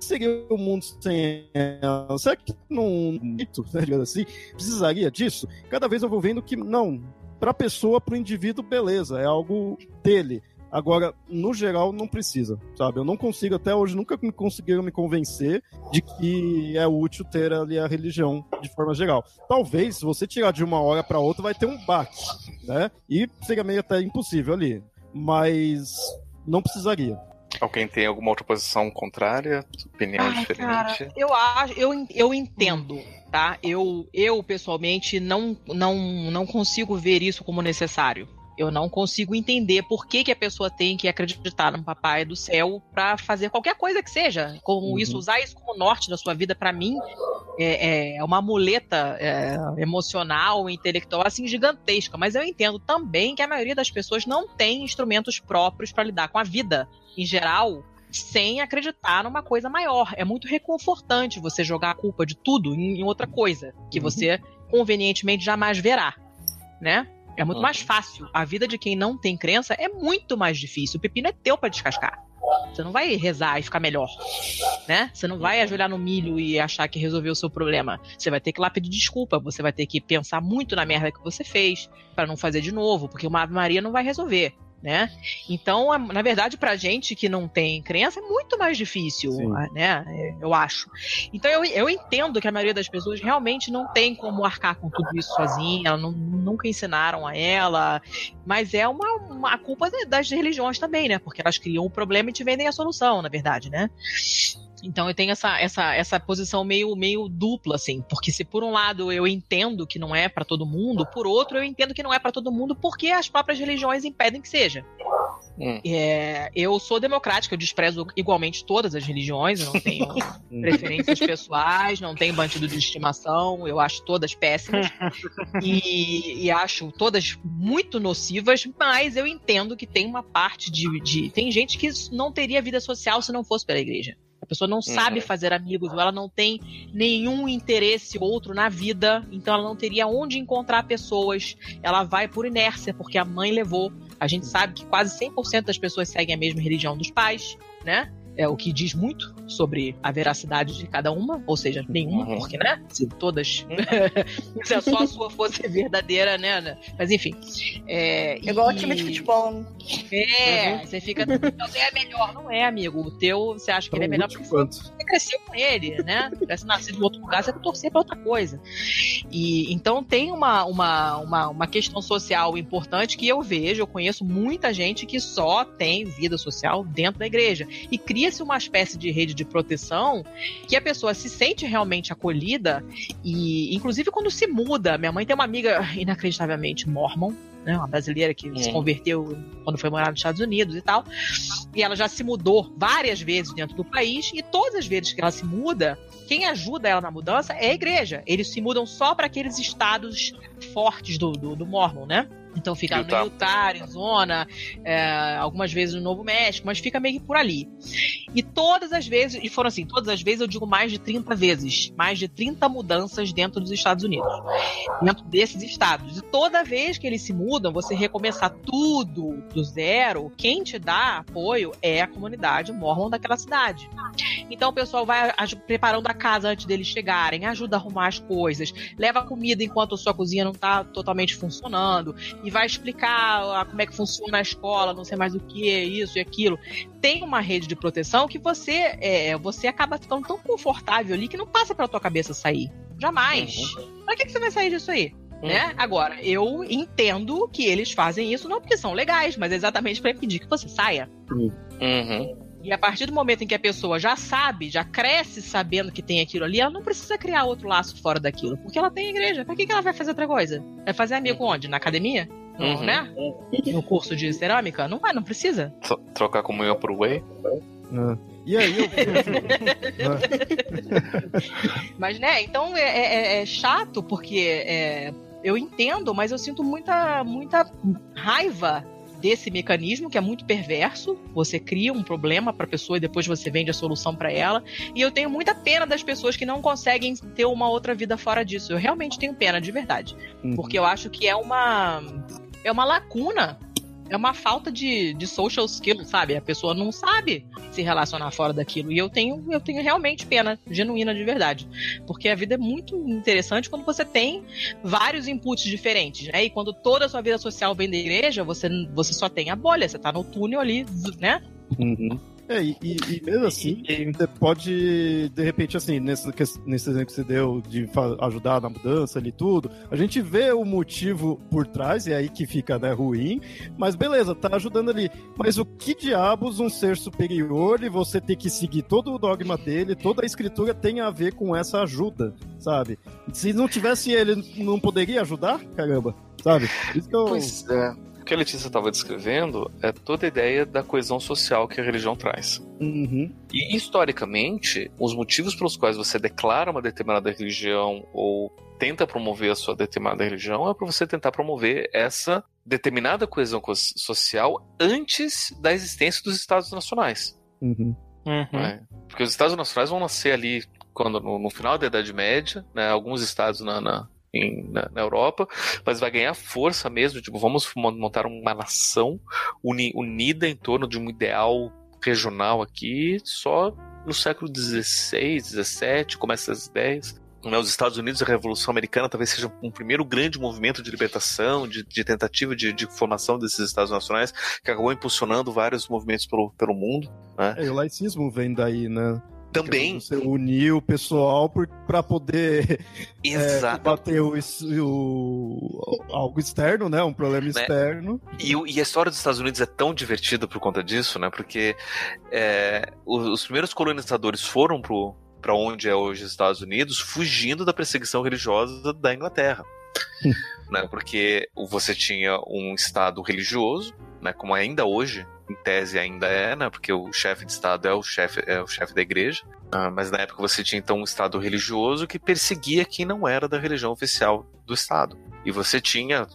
seria o mundo sem ela? Será que num mito, né, assim, precisaria disso? Cada vez eu vou vendo que não. Para a pessoa, para o indivíduo, beleza, é algo dele. Agora, no geral, não precisa, sabe? Eu não consigo, até hoje, nunca me conseguiram me convencer de que é útil ter ali a religião de forma geral. Talvez, se você tirar de uma hora para outra, vai ter um baque, né? E seria meio até impossível ali. Mas não precisaria. Alguém tem alguma outra posição contrária? Opinião Ai, diferente? Cara, eu acho, eu, eu entendo, tá? Eu, eu pessoalmente não, não, não consigo ver isso como necessário. Eu não consigo entender por que, que a pessoa tem que acreditar no papai do céu para fazer qualquer coisa que seja. Como uhum. isso, usar isso como norte da sua vida, para mim, é, é, uma muleta é, emocional, intelectual, assim, gigantesca. Mas eu entendo também que a maioria das pessoas não tem instrumentos próprios para lidar com a vida em geral, sem acreditar numa coisa maior. É muito reconfortante você jogar a culpa de tudo em, outra coisa, que uhum. você convenientemente jamais verá, né? É muito uhum. mais fácil. A vida de quem não tem crença é muito mais difícil. O pepino é teu para descascar. Você não vai rezar e ficar melhor, né? Você não vai ajoelhar no milho e achar que resolveu o seu problema. Você vai ter que ir lá pedir desculpa, você vai ter que pensar muito na merda que você fez para não fazer de novo, porque uma Ave Maria não vai resolver né? Então, na verdade, pra gente que não tem crença, é muito mais difícil, Sim. né? Eu acho. Então, eu, eu entendo que a maioria das pessoas realmente não tem como arcar com tudo isso sozinha, não, nunca ensinaram a ela, mas é uma, uma culpa das religiões também, né? Porque elas criam o problema e te vendem a solução, na verdade, né? Então eu tenho essa, essa, essa posição meio, meio dupla, assim, porque se por um lado eu entendo que não é para todo mundo, por outro eu entendo que não é para todo mundo porque as próprias religiões impedem que seja. Hum. É, eu sou democrática, eu desprezo igualmente todas as religiões, eu não tenho *laughs* hum. preferências pessoais, não tenho bandido de estimação, eu acho todas péssimas e, e, acho todas muito nocivas, mas eu entendo que tem uma parte de, de. Tem gente que não teria vida social se não fosse pela igreja. A pessoa não sabe uhum. fazer amigos, ou ela não tem nenhum interesse outro na vida, então ela não teria onde encontrar pessoas. Ela vai por inércia, porque a mãe levou. A gente sabe que quase 100% das pessoas seguem a mesma religião dos pais, né? É o que diz muito sobre a veracidade de cada uma, ou seja, nenhuma, uhum. porque, né? Se todas. Uhum. *laughs* se só a sua fosse verdadeira, né? Mas enfim. É, Igual o time de futebol. Né? É, uhum. você fica. Você é melhor, não é, amigo. O teu, você acha que ele é melhor porque você cresceu com ele, né? Se tivesse nascido em outro lugar, você ia torcer pra outra coisa. E então tem uma, uma, uma, uma questão social importante que eu vejo, eu conheço muita gente que só tem vida social dentro da igreja. E cria cria-se uma espécie de rede de proteção que a pessoa se sente realmente acolhida e, inclusive, quando se muda. Minha mãe tem uma amiga inacreditavelmente mormon, né? Uma brasileira que se converteu quando foi morar nos Estados Unidos e tal. E ela já se mudou várias vezes dentro do país, e todas as vezes que ela se muda, quem ajuda ela na mudança é a igreja. Eles se mudam só para aqueles estados fortes do, do, do Mormon, né? Então fica Utah. no Utah, Arizona, é, algumas vezes no Novo México, mas fica meio que por ali. E todas as vezes, e foram assim, todas as vezes eu digo mais de 30 vezes, mais de 30 mudanças dentro dos Estados Unidos, dentro desses estados. E toda vez que eles se mudam, você recomeçar tudo do zero, quem te dá apoio é a comunidade mormon daquela cidade. Então o pessoal vai preparando a casa antes deles chegarem, ajuda a arrumar as coisas, leva comida enquanto a sua cozinha não está totalmente funcionando e vai explicar ah, como é que funciona a escola, não sei mais o que, isso e aquilo. Tem uma rede de proteção que você é, você acaba ficando tão confortável ali que não passa pela tua cabeça sair. Jamais. Uhum. Pra que, que você vai sair disso aí? Uhum. Né? Agora, eu entendo que eles fazem isso não porque são legais, mas exatamente para impedir que você saia. Uhum. E a partir do momento em que a pessoa já sabe, já cresce sabendo que tem aquilo ali, ela não precisa criar outro laço fora daquilo, porque ela tem igreja. Pra que, que ela vai fazer outra coisa? Vai fazer amigo uhum. onde? Na academia? Uhum. Né? No curso de cerâmica? Não vai, não precisa. Trocar comunhão por whey? Ah. E aí eu *laughs* Mas, né, então é, é, é chato porque é, eu entendo, mas eu sinto muita, muita raiva desse mecanismo que é muito perverso. Você cria um problema para a pessoa e depois você vende a solução para ela. E eu tenho muita pena das pessoas que não conseguem ter uma outra vida fora disso. Eu realmente tenho pena de verdade, uhum. porque eu acho que é uma é uma lacuna é uma falta de, de social skill, sabe? A pessoa não sabe se relacionar fora daquilo. E eu tenho, eu tenho realmente pena, genuína de verdade. Porque a vida é muito interessante quando você tem vários inputs diferentes, né? E quando toda a sua vida social vem da igreja, você, você só tem a bolha, você tá no túnel ali, né? Uhum. É, e, e, mesmo assim, você pode, de repente, assim, nesse, nesse exemplo que você deu de ajudar na mudança ali tudo, a gente vê o motivo por trás, e é aí que fica, né, ruim, mas beleza, tá ajudando ali. Mas o que diabos um ser superior e você ter que seguir todo o dogma dele, toda a escritura tem a ver com essa ajuda, sabe? Se não tivesse ele, não poderia ajudar? Caramba, sabe? Isso que eu... Pois é que a Letícia estava descrevendo é toda a ideia da coesão social que a religião traz. Uhum. E historicamente, os motivos pelos quais você declara uma determinada religião ou tenta promover a sua determinada religião é para você tentar promover essa determinada coesão social antes da existência dos Estados Nacionais. Uhum. Uhum. É, porque os Estados Nacionais vão nascer ali quando no, no final da Idade Média, né, alguns estados na, na em, na, na, Europa, mas vai ganhar força mesmo. Tipo, vamos montar uma nação uni, unida em torno de um ideal regional aqui só no século XVI, XVII, começa essas ideias. Né, os Estados Unidos, a Revolução Americana, talvez seja um primeiro grande movimento de libertação, de, de tentativa de, de, formação desses Estados nacionais, que acabou impulsionando vários movimentos pelo, pelo mundo. Né? É, o laicismo vem daí, né? Também. Você unir o pessoal para poder *laughs* é, bater o, o, algo externo, né? Um problema né? externo. E, e, a história dos Estados Unidos é tão divertida por conta disso, né? Porque é, os, os, primeiros colonizadores foram para onde é hoje os Estados Unidos, fugindo da perseguição religiosa da Inglaterra. *laughs* né? Porque você tinha um Estado religioso, né? Como ainda hoje em tese ainda é, né? Porque o chefe de Estado é o chefe, é o chefe da igreja. Ah, mas na época você tinha então um Estado religioso que perseguia quem não era da religião oficial do Estado. E você tinha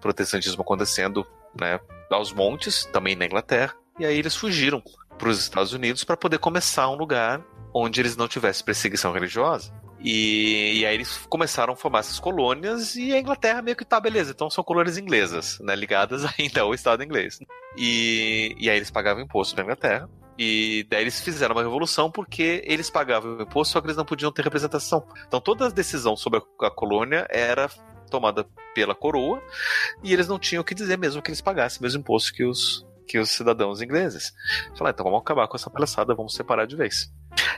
protestantismo acontecendo, né? Aos montes, também na Inglaterra. E aí eles fugiram para os Estados Unidos para poder começar um lugar onde eles não tivessem perseguição religiosa. E, e, aí eles começaram a formar essas colônias e a Inglaterra meio que tá, beleza, então são colônias inglesas, né, ligadas *laughs* ainda ao Estado inglês. E, e aí eles pagavam imposto na Inglaterra. E daí eles fizeram uma revolução porque eles pagavam imposto, só que eles não podiam ter representação. Então toda a decisão sobre a, colônia era tomada pela coroa e eles não tinham o que dizer mesmo que eles pagassem o mesmo imposto que os, que os cidadãos ingleses. Falaram, então vamos acabar com essa palhaçada, vamos separar de vez.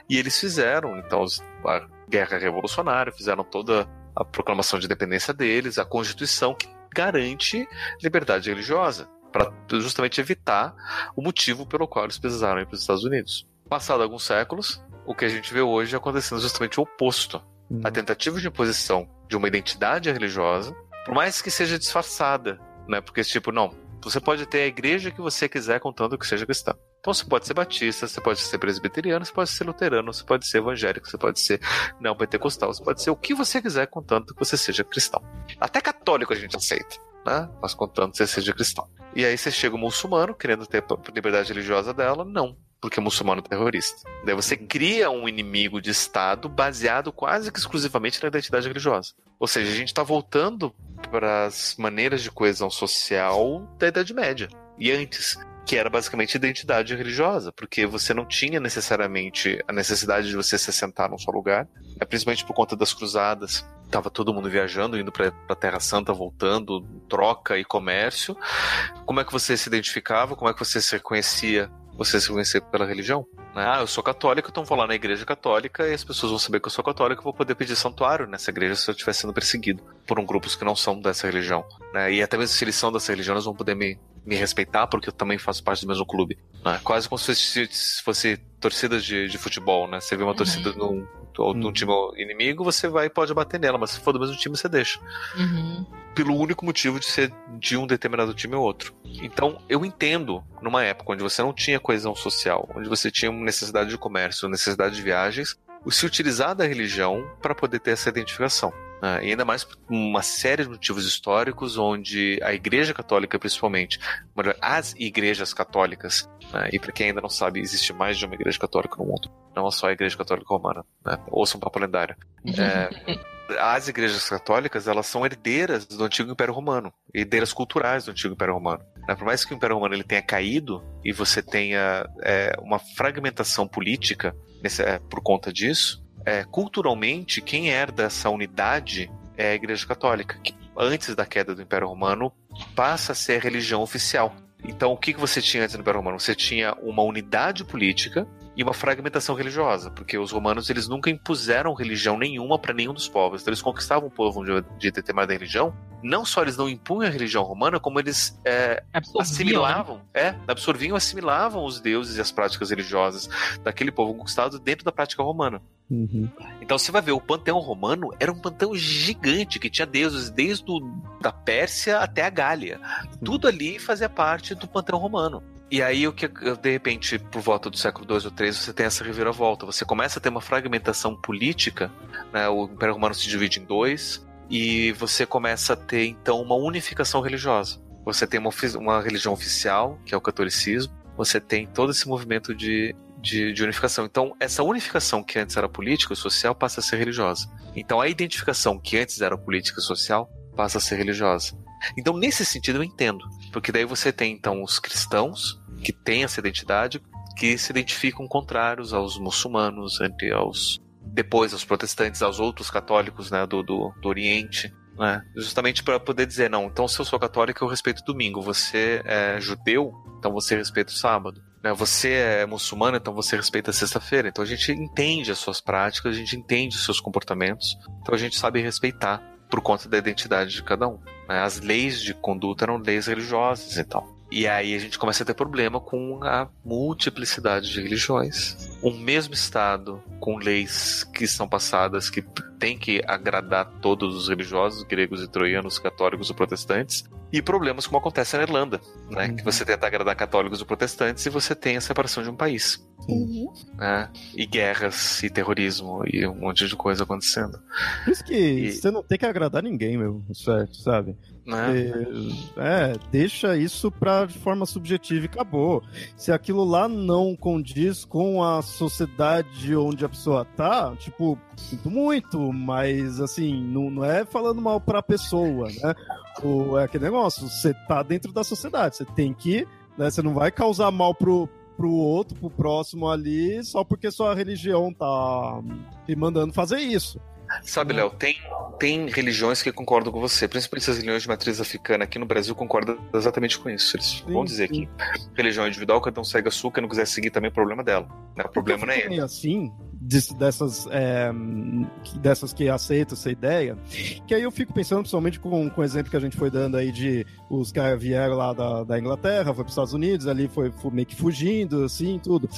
E eles fizeram, então, a guerra revolucionária, fizeram toda a proclamação de independência deles, a Constituição que garante liberdade religiosa, para justamente evitar o motivo pelo qual eles precisaram ir para os Estados Unidos. Passado alguns séculos, o que a gente vê hoje acontecendo justamente o oposto. Uhum. A tentativa de imposição de uma identidade religiosa, por mais que seja disfarçada né? Porque, tipo, não, você pode ter a igreja que você quiser, contanto que seja cristã. Então você pode ser batista, você pode ser presbiteriano, você pode ser luterano, você pode ser evangélico, você pode ser não pentecostal, você pode ser o que você quiser, contanto que você seja cristão. Até católico a gente aceita, né? Mas contanto que você seja cristão. E aí você chega o muçulmano, querendo ter a liberdade religiosa dela, não porque o muçulmano é terrorista. Daí você cria um inimigo de Estado baseado quase que exclusivamente na identidade religiosa. Ou seja, a gente está voltando para as maneiras de coesão social da Idade Média e antes, que era basicamente identidade religiosa, porque você não tinha necessariamente a necessidade de você se assentar num só lugar, é principalmente por conta das cruzadas. Tava todo mundo viajando, indo para a Terra Santa, voltando, troca e comércio. Como é que você se identificava? Como é que você se reconhecia você se conhecer pela religião. Né? Ah, eu sou católico, então vou lá na igreja católica e as pessoas vão saber que eu sou católico e vou poder pedir santuário nessa igreja se eu estiver sendo perseguido por um grupos que não são dessa religião. Né? E até mesmo se eles são dessa religião, eles vão poder me, me respeitar porque eu também faço parte do mesmo clube. Né? Quase como se fosse, se fosse torcidas de, de futebol, né? Você vê uma uhum. torcida num, num uhum. time inimigo, você vai e pode bater nela, mas se for do mesmo time, você deixa. Uhum pelo único motivo de ser de um determinado time ou outro. Então, eu entendo, numa época onde você não tinha coesão social, onde você tinha necessidade de comércio, necessidade de viagens, o se utilizar da religião para poder ter essa identificação. Né? E ainda mais por uma série de motivos históricos, onde a Igreja Católica, principalmente, as igrejas católicas, né? e para quem ainda não sabe, existe mais de uma Igreja Católica no mundo, não só a Igreja Católica Romana, né? ouça um papo lendário. É, as igrejas católicas elas são herdeiras do antigo Império Romano, herdeiras culturais do antigo Império Romano. Né? Por mais que o Império Romano ele tenha caído e você tenha é, uma fragmentação política nesse, é, por conta disso, é, culturalmente quem herda essa unidade é a Igreja Católica, que antes da queda do Império Romano passa a ser a religião oficial. Então, o que você tinha antes do Império Romano? Você tinha uma unidade política e uma fragmentação religiosa, porque os romanos eles nunca impuseram religião nenhuma para nenhum dos povos. Então eles conquistavam o povo de, de determinada religião. Não só eles não impunham a religião romana, como eles é, assimilavam, é, absorviam, assimilavam os deuses e as práticas religiosas daquele povo conquistado dentro da prática romana. Uhum. Então você vai ver, o panteão romano era um panteão gigante que tinha deuses desde o, da Pérsia até a Gália. Tudo ali fazia parte do panteão romano. E aí, o que de repente, por volta do século II ou III, você tem essa reviravolta. Você começa a ter uma fragmentação política, né? o Império Romano se divide em dois, e você começa a ter, então, uma unificação religiosa. Você tem uma, uma religião oficial, que é o catolicismo, você tem todo esse movimento de, de, de, unificação. Então, essa unificação que antes era política e social passa a ser religiosa. Então, a identificação que antes era política e social passa a ser religiosa. Então, nesse sentido, eu entendo. Porque daí você tem, então, os cristãos, que têm essa identidade, que se identificam contrários aos muçulmanos, aos depois aos protestantes, aos outros católicos né, do, do, do Oriente. Né? Justamente para poder dizer, não, então se eu sou católico, eu respeito o domingo. Você é judeu, então você respeita o sábado. Né? Você é muçulmano, então você respeita a sexta-feira. Então a gente entende as suas práticas, a gente entende os seus comportamentos, então a gente sabe respeitar por conta da identidade de cada um. Né? As leis de conduta eram leis religiosas e tal. E aí a gente começa a ter problema com a multiplicidade de religiões. Um mesmo Estado com leis que são passadas que tem que agradar todos os religiosos, gregos e troianos, católicos e protestantes, e problemas como acontece na Irlanda, né? Uhum. Que você tenta agradar católicos e protestantes e você tem a separação de um país. Uhum. Né? E guerras, e terrorismo, e um monte de coisa acontecendo. Por isso que e... você não tem que agradar ninguém, meu, certo, sabe? Né? É, deixa isso pra, de forma subjetiva e acabou. Se aquilo lá não condiz com a sociedade onde a pessoa tá, tipo, sinto muito, mas assim, não, não é falando mal pra pessoa, né? O, é aquele negócio, você tá dentro da sociedade, você tem que, né, você não vai causar mal pro, pro outro, pro próximo ali, só porque sua religião tá te mandando fazer isso. Sabe, Léo, tem, tem religiões que concordam com você, principalmente as religiões de matriz africana aqui no Brasil concordam exatamente com isso. Eles sim, vão dizer sim. que religião individual, cada um segue a sua, quem não quiser seguir também é problema dela. Né? O problema não é ele. assim, dessas, é, dessas que aceitam essa ideia, que aí eu fico pensando, principalmente com, com o exemplo que a gente foi dando aí de os caras vieram lá da, da Inglaterra, foi para os Estados Unidos, ali foi, foi meio que fugindo, assim, tudo.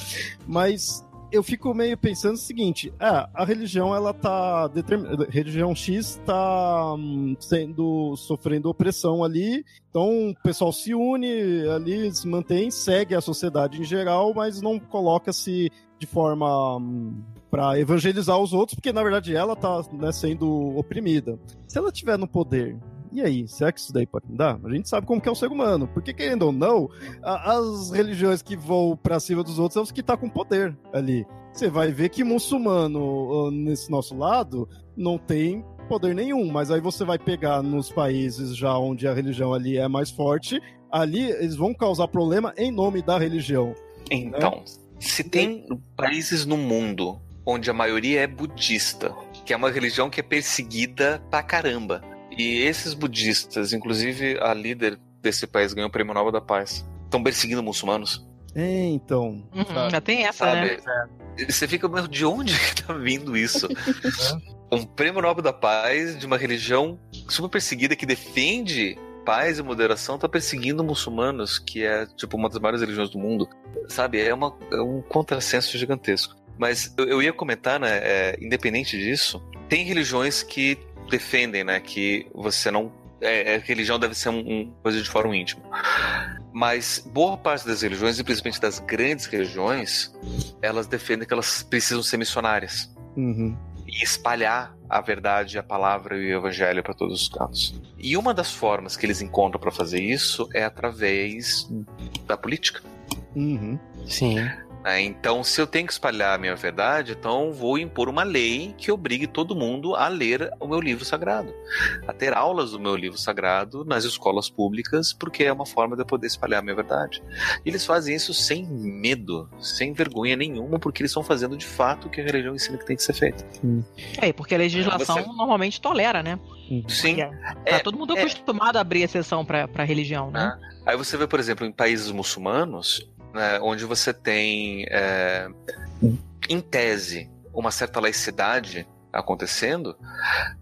Mas eu fico meio pensando o seguinte: é, a religião ela tá determinada, religião X tá hum, sendo sofrendo opressão ali, então o pessoal se une ali, se mantém, segue a sociedade em geral, mas não coloca-se de forma hum, para evangelizar os outros, porque na verdade ela tá né, sendo oprimida. Se ela tiver no poder e aí, será que isso daí pode mudar? A gente sabe como que é o ser humano. Porque, querendo ou não, a, as religiões que vão pra cima dos outros são os que tá com poder ali. Você vai ver que muçulmano, nesse nosso lado, não tem poder nenhum. Mas aí você vai pegar nos países já onde a religião ali é mais forte, ali eles vão causar problema em nome da religião. Então, né? se tem países no mundo onde a maioria é budista, que é uma religião que é perseguida pra caramba. E esses budistas, inclusive a líder desse país ganhou o Prêmio Nobel da Paz, estão perseguindo muçulmanos. É, então. Uhum, já tem essa, né? sabe? né? Você fica, mas de onde *laughs* que tá vindo isso? um Prêmio Nobel da Paz de uma religião super perseguida que defende paz e moderação tá perseguindo muçulmanos, que é tipo uma das maiores religiões do mundo. Sabe? É, uma, é um contrassenso gigantesco. Mas eu, eu ia comentar, né? É, independente disso, tem religiões que defendem, né, que você não é, é religião deve ser um, um, coisa de fórum íntimo. Mas boa parte das religiões, e principalmente das grandes religiões, elas defendem que elas precisam ser missionárias. Uhum. E espalhar a verdade, a palavra e o evangelho para todos os cantos. E uma das formas que eles encontram para fazer isso é através da política. Uhum. Sim. É, então, se eu tenho que espalhar a minha verdade, então vou impor uma lei que obrigue todo mundo a ler o meu livro sagrado, a ter aulas do meu livro sagrado nas escolas públicas, porque é uma forma de eu poder espalhar a minha verdade. E eles fazem isso sem medo, sem vergonha nenhuma, porque eles estão fazendo de fato o que a religião ensina que tem que ser feito. É, porque a legislação Você... normalmente tolera, né? Sim. Tá é, todo mundo é, acostumado a abrir exceção para a religião, né? Ah, aí você vê, por exemplo, em países muçulmanos, né, onde você tem, é, em tese, uma certa laicidade acontecendo,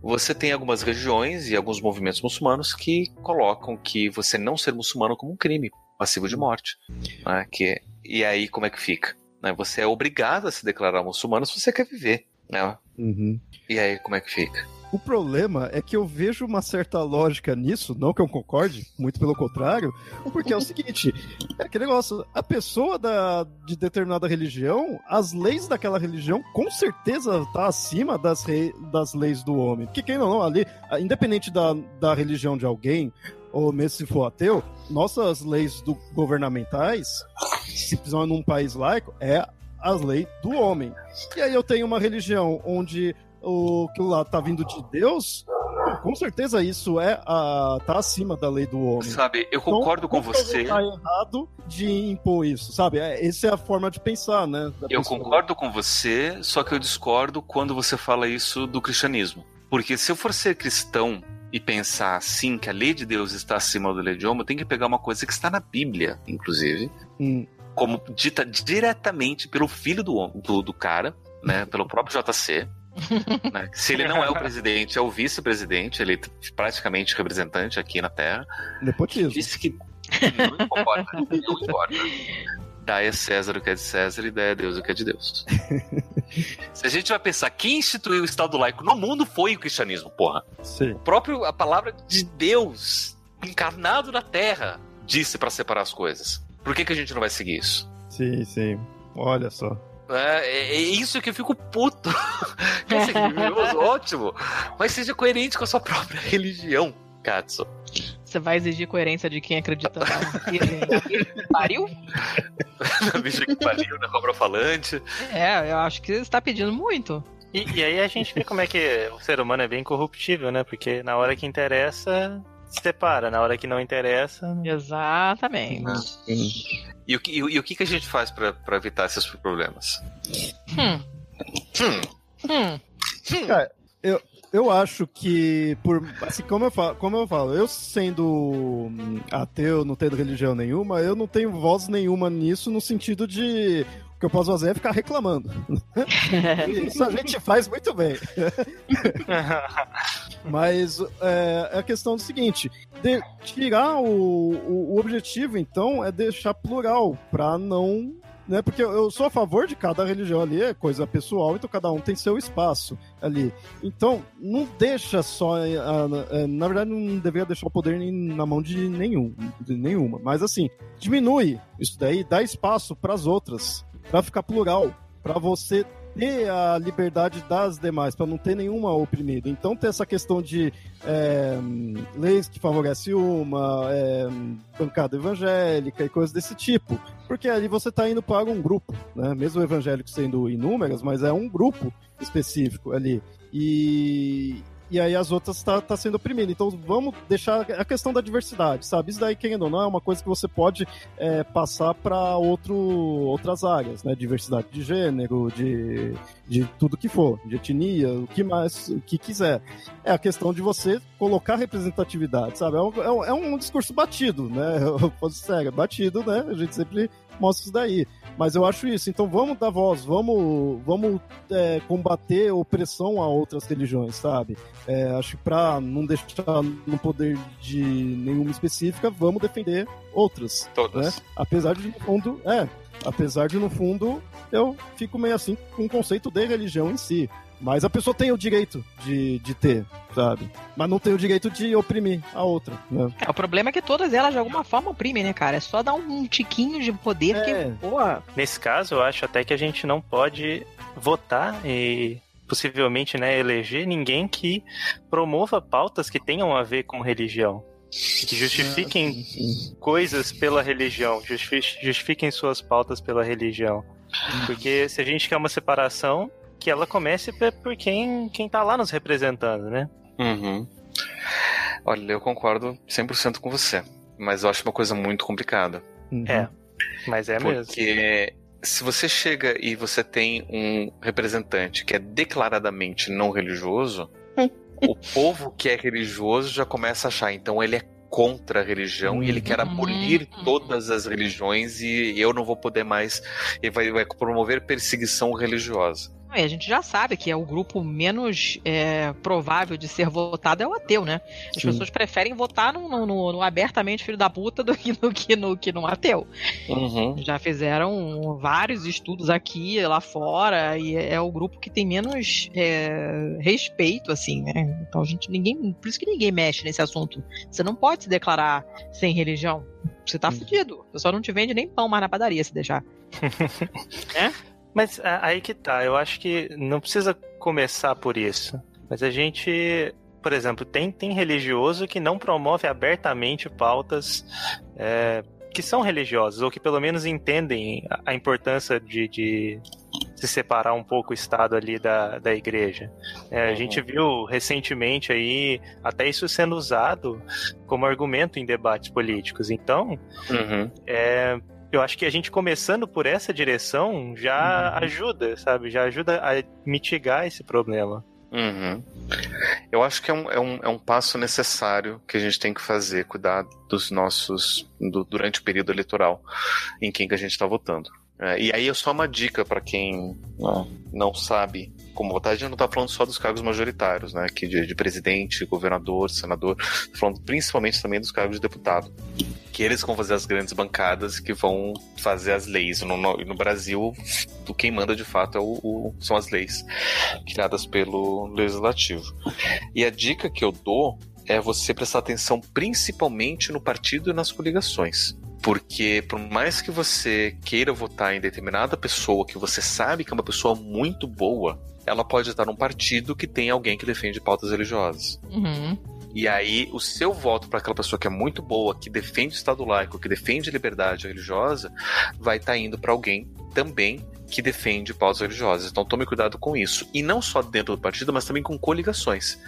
você tem algumas regiões e alguns movimentos muçulmanos que colocam que você não ser muçulmano como um crime passivo de morte. Né, que, e aí como é que fica? Né, você é obrigado a se declarar muçulmano se você quer viver. Né? Uhum. E aí como é que fica? O problema é que eu vejo uma certa lógica nisso, não que eu concorde, muito pelo contrário, porque é o seguinte: é aquele negócio, a pessoa da, de determinada religião, as leis daquela religião com certeza tá acima das, rei, das leis do homem. Porque quem não, não, ali, independente da, da religião de alguém, ou mesmo se for ateu, nossas leis do, governamentais, se precisam num país laico, é as leis do homem. E aí eu tenho uma religião onde o que lá tá vindo de Deus, com certeza isso é a, tá acima da lei do homem. Sabe, eu concordo então, com você. Tá errado de impor isso, sabe? É, essa é a forma de pensar, né? Eu pessoa. concordo com você, só que eu discordo quando você fala isso do cristianismo. Porque se eu for ser cristão e pensar assim que a lei de Deus está acima da lei de homem, eu tenho que pegar uma coisa que está na Bíblia, inclusive, hum. como dita diretamente pelo filho do, do, do cara, né, pelo próprio JC, né? Se ele não é o presidente, é o vice-presidente, ele é praticamente representante aqui na Terra. Nepotismo. Disse que não importa, *laughs* não importa. Dá a César o que é de César e dá a Deus o que é de Deus. *laughs* Se a gente vai pensar, quem instituiu o Estado laico no mundo foi o cristianismo, porra. Sim. O próprio, a palavra de Deus, encarnado na Terra, disse para separar as coisas. Por que, que a gente não vai seguir isso? Sim, sim. Olha só. É, é, é, isso que eu fico puto. *laughs* assim, *laughs* ótimo. Mas seja coerente com a sua própria religião, Katsu. Você vai exigir coerência de quem acredita na bicha *laughs* que pariu? na bicha que pariu, na cobra falante. É, eu acho que você está pedindo muito. E, e, aí a gente vê como é que o ser humano é bem corruptível, né? Porque na hora que interessa, se separa, na hora que não interessa. Exatamente. E o que, e, o que a gente faz para evitar esses problemas? Hum. Hum. Hum. hum. Cara, eu, eu acho que, por assim, como eu, falo, como eu falo, eu sendo ateu, não tendo religião nenhuma, eu não tenho voz nenhuma nisso no sentido de o que eu posso fazer é ficar reclamando. *laughs* Isso a gente faz muito bem. Mas é, é, a questão do seguinte: de, tirar o, o, o, objetivo, então, é deixar plural, para não né? Porque eu sou a favor de cada religião ali, é coisa pessoal, então cada um tem seu espaço ali. Então, não deixa só. Na verdade, não deveria deixar o poder na mão de nenhum, de nenhuma. Mas assim, diminui isso daí, dá espaço para as outras, para ficar plural, para você ter a liberdade das demais, para não ter nenhuma oprimida. Então, ter essa questão de é, leis que favorecem uma, é, bancada evangélica e coisas desse tipo. Porque ali você está indo para um grupo, né? mesmo evangélico sendo inúmeras, mas é um grupo específico ali. E, e aí as outras tá, tá sendo oprimidas. Então vamos deixar a questão da diversidade, sabe? Isso daí, querendo ou não, é uma coisa que você pode é, passar para outras áreas, né? Diversidade de gênero, de, de tudo que for, de etnia, o que mais, o que quiser. É a questão de você colocar representatividade, sabe? É um, é um, é um discurso batido, né? *laughs* Eu posso ser batido, né? A gente sempre mostra isso daí. Mas eu acho isso. Então vamos dar voz, vamos, vamos é, combater opressão a outras religiões, sabe? É, acho que para não deixar no poder de nenhuma específica, vamos defender outras. Todas. Né? Apesar de, no fundo, é, apesar de, no fundo, eu fico meio assim com o conceito de religião em si. Mas a pessoa tem o direito de, de ter, sabe? Mas não tem o direito de oprimir a outra. Né? É, o problema é que todas elas, de alguma forma, oprimem, né, cara? É só dar um tiquinho de poder é. que, porra. Nesse caso, eu acho até que a gente não pode votar e possivelmente né, eleger ninguém que promova pautas que tenham a ver com religião. Que justifiquem ah, coisas pela religião, justifiquem suas pautas pela religião. Porque se a gente quer uma separação, que ela comece por quem, quem tá lá nos representando, né? Uhum. Olha, eu concordo 100% com você, mas eu acho uma coisa muito complicada. Uhum. É, mas é Porque mesmo. Porque se você chega e você tem um representante que é declaradamente não religioso, *laughs* o povo que é religioso já começa a achar, então ele é contra a religião e ele quer uhum. abolir uhum. todas as religiões e eu não vou poder mais. Ele vai, vai promover perseguição religiosa. E a gente já sabe que é o grupo menos é, provável de ser votado é o ateu, né? As Sim. pessoas preferem votar no, no, no, abertamente filho da puta do que no que no, que no ateu. Uhum. Já fizeram vários estudos aqui lá fora e é, é o grupo que tem menos é, respeito, assim, né? Então a gente ninguém, por isso que ninguém mexe nesse assunto. Você não pode se declarar sem religião. Você tá uhum. fudido. Você só não te vende nem pão mais na padaria se deixar. *laughs* é? Mas aí que tá, eu acho que não precisa começar por isso. Mas a gente, por exemplo, tem, tem religioso que não promove abertamente pautas é, que são religiosas, ou que pelo menos entendem a importância de, de se separar um pouco o Estado ali da, da igreja. É, a gente viu recentemente aí até isso sendo usado como argumento em debates políticos. Então, uhum. é, eu acho que a gente começando por essa direção já uhum. ajuda, sabe? Já ajuda a mitigar esse problema. Uhum. Eu acho que é um, é, um, é um passo necessário que a gente tem que fazer, cuidar dos nossos. Do, durante o período eleitoral em quem que a gente está votando. É, e aí é só uma dica para quem não, não sabe como votar. A gente não está falando só dos cargos majoritários, né? Que de, de presidente, governador, senador, falando principalmente também dos cargos de deputado que eles vão fazer as grandes bancadas que vão fazer as leis. No, no, no Brasil, quem manda de fato é o, o, são as leis criadas pelo legislativo. E a dica que eu dou é você prestar atenção principalmente no partido e nas coligações. Porque por mais que você queira votar em determinada pessoa que você sabe que é uma pessoa muito boa, ela pode estar num partido que tem alguém que defende pautas religiosas. Uhum. E aí, o seu voto para aquela pessoa que é muito boa, que defende o Estado laico, que defende a liberdade religiosa, vai estar tá indo para alguém também que defende pautas religiosas. Então tome cuidado com isso. E não só dentro do partido, mas também com coligações.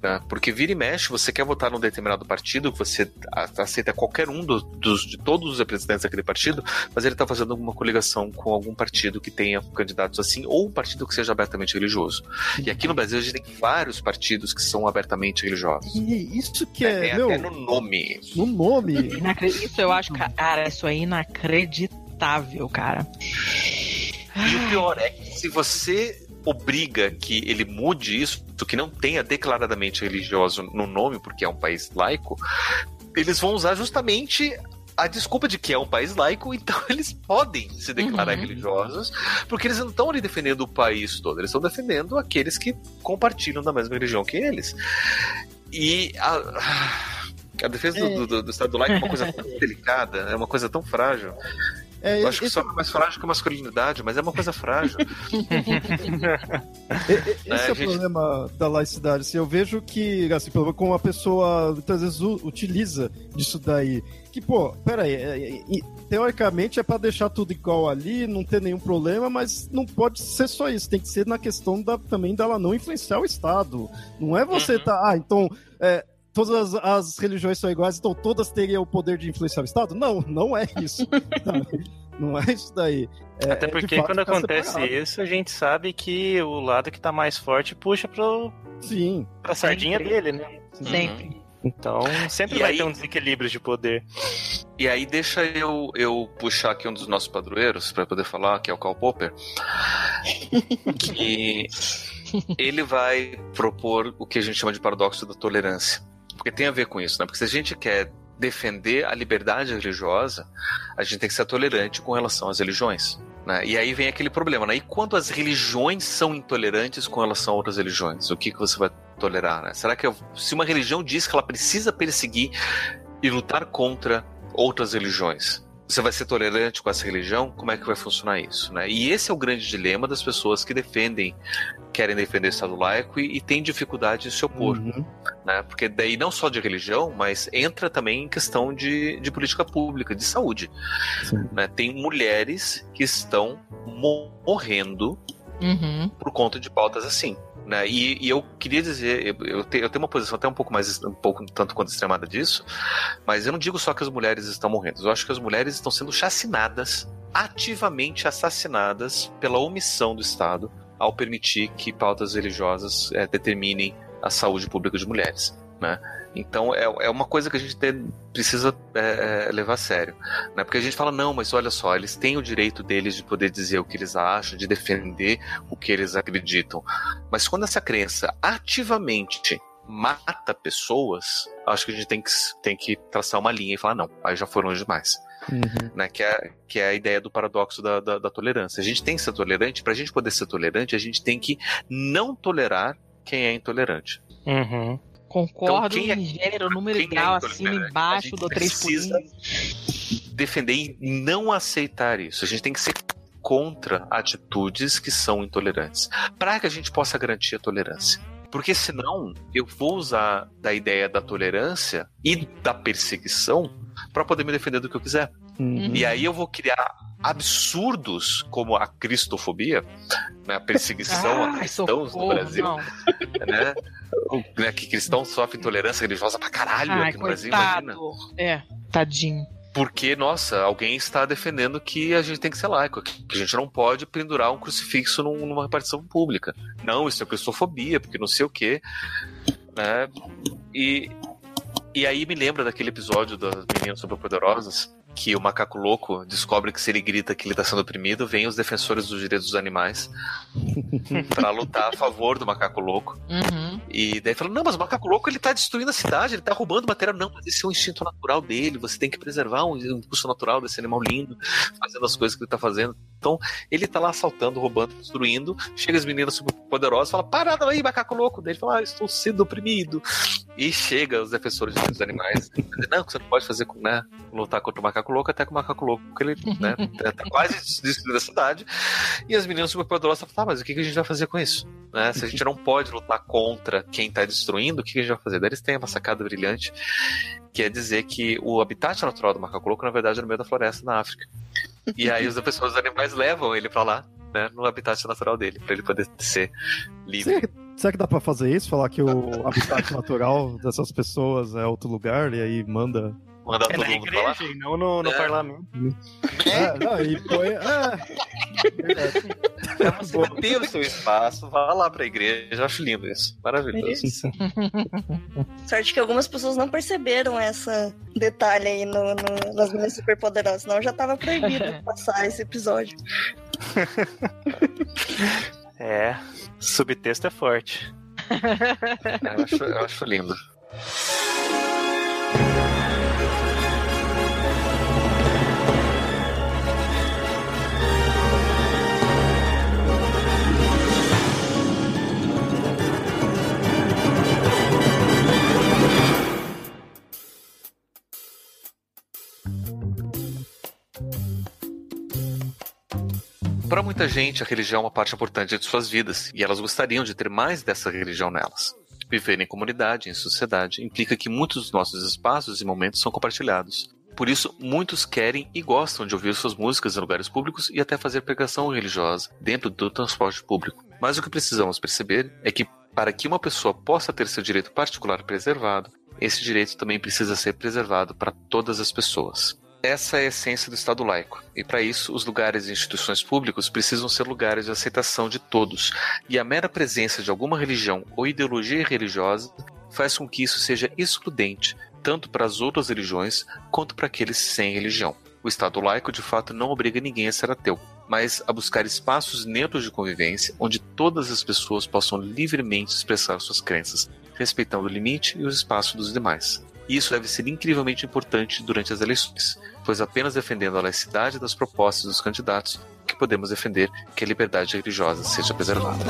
Tá? Porque vira e mexe, você quer votar num determinado partido, você aceita qualquer um dos, dos de todos os representantes daquele partido, mas ele está fazendo alguma coligação com algum partido que tenha candidatos assim, ou um partido que seja abertamente religioso. E aqui no Brasil a gente tem vários partidos que são abertamente religiosos. E isso que é. é meu, até no nome. No nome. Isso eu acho, cara, isso é inacreditável, cara. E o pior é que se você obriga que ele mude isso, que não tenha declaradamente religioso no nome, porque é um país laico, eles vão usar justamente a desculpa de que é um país laico, *laughs* então eles podem se declarar uhum. religiosos, porque eles não estão ali defendendo o país todo, eles estão defendendo aqueles que compartilham da mesma religião que eles. E a, a defesa é. do, do, do, Estado laico é uma coisa tão *laughs* delicada, é uma coisa tão frágil. É, eu acho que esse... só é mais frágil que a masculinidade, mas é uma coisa frágil. *laughs* esse é, é o gente... problema da laicidade. Assim, eu vejo que, assim, como a pessoa muitas vezes utiliza disso daí. Que, pô, peraí, é, é, teoricamente é para deixar tudo igual ali, não ter nenhum problema, mas não pode ser só isso. Tem que ser na questão da, também dela não influenciar o Estado. Não é você uhum. tá, ah, então. É, todas as, as, religiões são iguais, então todas teriam o poder de influenciar o Estado? Não, não é isso. *laughs* não é isso daí. É, Até porque fato, quando acontece separado. isso, a gente sabe que o lado que tá mais forte puxa pro. Sim. Pra sardinha Sempre. dele, né? Sempre. Uhum. Então, sempre e vai aí, ter um desequilíbrio de poder. E aí, deixa eu, eu puxar aqui um dos nossos padroeiros para poder falar, que é o Karl Popper. que *laughs* ele vai propor o que a gente chama de paradoxo da tolerância. Porque tem a ver com isso, né? Porque se a gente quer defender a liberdade religiosa, a gente tem que ser tolerante com relação às religiões. Né? E aí vem aquele problema, né? E quando as religiões são intolerantes com relação a outras religiões, o que, que você vai tolerar? Né? Será que eu, se uma religião diz que ela precisa perseguir e lutar contra outras religiões, você vai ser tolerante com essa religião? Como é que vai funcionar isso? Né? E esse é o grande dilema das pessoas que defendem, querem defender o Estado laico e, e têm dificuldade de se opor. Uhum. Né? Porque daí não só de religião, mas entra também em questão de, de política pública, de saúde. Né? Tem mulheres que estão morrendo uhum. por conta de pautas assim. Né? E, e, eu queria dizer, eu, eu, tenho, eu, tenho, uma posição até um pouco mais, um pouco tanto quanto extremada disso, mas eu não digo só que as mulheres estão morrendo, eu acho que as mulheres estão sendo chacinadas, ativamente assassinadas pela omissão do Estado ao permitir que pautas religiosas é, determinem a saúde pública de mulheres. Né? Então é, é uma coisa que a gente tem, precisa é, é, levar a sério. Né? Porque a gente fala, não, mas olha só, eles têm o direito deles de poder dizer o que eles acham, de defender o que eles acreditam. Mas quando essa crença ativamente mata pessoas, acho que a gente tem que, tem que traçar uma linha e falar, não, aí já foram demais. Uhum. Né, que, é, que é a ideia do paradoxo da, da, da tolerância. A gente tem que ser tolerante, para a gente poder ser tolerante, a gente tem que não tolerar quem é intolerante. Uhum. Concordo então, em é, gênero, número e é grau, é acima, embaixo, do 3 por defender e não aceitar isso. A gente tem que ser contra atitudes que são intolerantes, para que a gente possa garantir a tolerância. Porque senão eu vou usar da ideia da tolerância e da perseguição para poder me defender do que eu quiser. Uhum. E aí eu vou criar absurdos como a cristofobia, né, a perseguição ah, a cristãos socorro, no Brasil, *laughs* né, né, que cristãos sofrem intolerância religiosa pra caralho Ai, aqui no Brasil, imagina. É, tadinho. Porque, nossa, alguém está defendendo que a gente tem que ser laico, que a gente não pode pendurar um crucifixo num, numa repartição pública. Não, isso é cristofobia, porque não sei o quê. Né? E, e aí me lembra daquele episódio das Meninas Superpoderosas, que o macaco louco descobre que se ele grita que ele está sendo oprimido, vem os defensores dos direitos dos animais *laughs* para lutar a favor do macaco louco. Uhum. E daí fala: Não, mas o macaco louco ele tá destruindo a cidade, ele tá roubando matéria. Não, mas esse é um instinto natural dele, você tem que preservar um impulso natural desse animal lindo, fazendo as coisas que ele tá fazendo. Então, ele tá lá assaltando, roubando, destruindo. Chega as meninas super poderosas fala: Parada aí, macaco louco. Daí ele fala: ah, Estou sendo oprimido. E chega os defensores dos animais. Não, você não pode fazer né, lutar contra o macaco louco, até que o macaco louco, porque ele né, tá quase destruindo a cidade. E as meninas super poderosas falam: Tá, mas o que a gente vai fazer com isso? Né? Se a gente não pode lutar contra quem tá destruindo, o que a gente vai fazer? Daí eles têm uma sacada brilhante que é dizer que o habitat natural do macaco louco, na verdade, é no meio da floresta na África. E aí defensores dos animais levam ele para lá, né, no habitat natural dele, para ele poder ser livre. Será, será que dá para fazer isso? Falar que o habitat natural dessas pessoas é outro lugar e aí manda Mandar é todo na mundo igreja, falar. não no, no é. parlamento. É, não, e foi. É, é *laughs* você ter o seu espaço, vá lá pra igreja. Eu acho lindo isso. Maravilhoso. Isso. *laughs* Sorte que algumas pessoas não perceberam esse detalhe aí no, no, nas meninas superpoderosas, senão já tava proibido *laughs* passar esse episódio. é, subtexto é forte. eu, acho, eu acho lindo. Muita gente, a religião é uma parte importante de suas vidas e elas gostariam de ter mais dessa religião nelas. Viver em comunidade, em sociedade, implica que muitos dos nossos espaços e momentos são compartilhados. Por isso, muitos querem e gostam de ouvir suas músicas em lugares públicos e até fazer pregação religiosa dentro do transporte público. Mas o que precisamos perceber é que, para que uma pessoa possa ter seu direito particular preservado, esse direito também precisa ser preservado para todas as pessoas. Essa é a essência do Estado laico, e para isso, os lugares e instituições públicos precisam ser lugares de aceitação de todos, e a mera presença de alguma religião ou ideologia religiosa faz com que isso seja excludente, tanto para as outras religiões quanto para aqueles sem religião. O Estado laico, de fato, não obriga ninguém a ser ateu, mas a buscar espaços neutros de convivência onde todas as pessoas possam livremente expressar suas crenças, respeitando o limite e os espaços dos demais. E isso deve ser incrivelmente importante durante as eleições, pois apenas defendendo a laicidade das propostas dos candidatos que podemos defender que a liberdade religiosa seja preservada.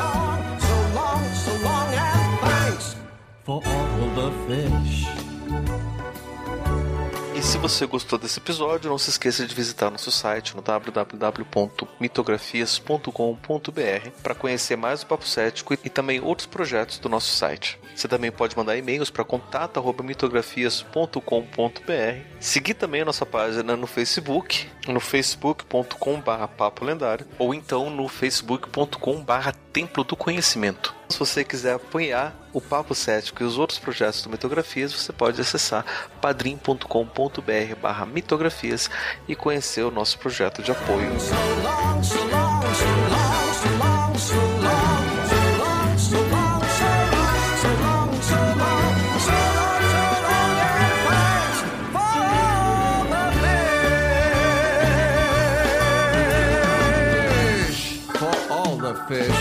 E se você gostou desse episódio, não se esqueça de visitar nosso site no www.mitografias.com.br para conhecer mais o Papo Cético e também outros projetos do nosso site. Você também pode mandar e-mails para contato@mitografias.com.br. Seguir também a nossa página no Facebook, no facebook.com/barra papo lendário ou então no facebook.com/barra templo do conhecimento. Se você quiser apoiar o Papo Cético e os outros projetos do Mitografias, você pode acessar padrim.com.br barra mitografias e conhecer o nosso projeto de apoio. So long, so long, so happen.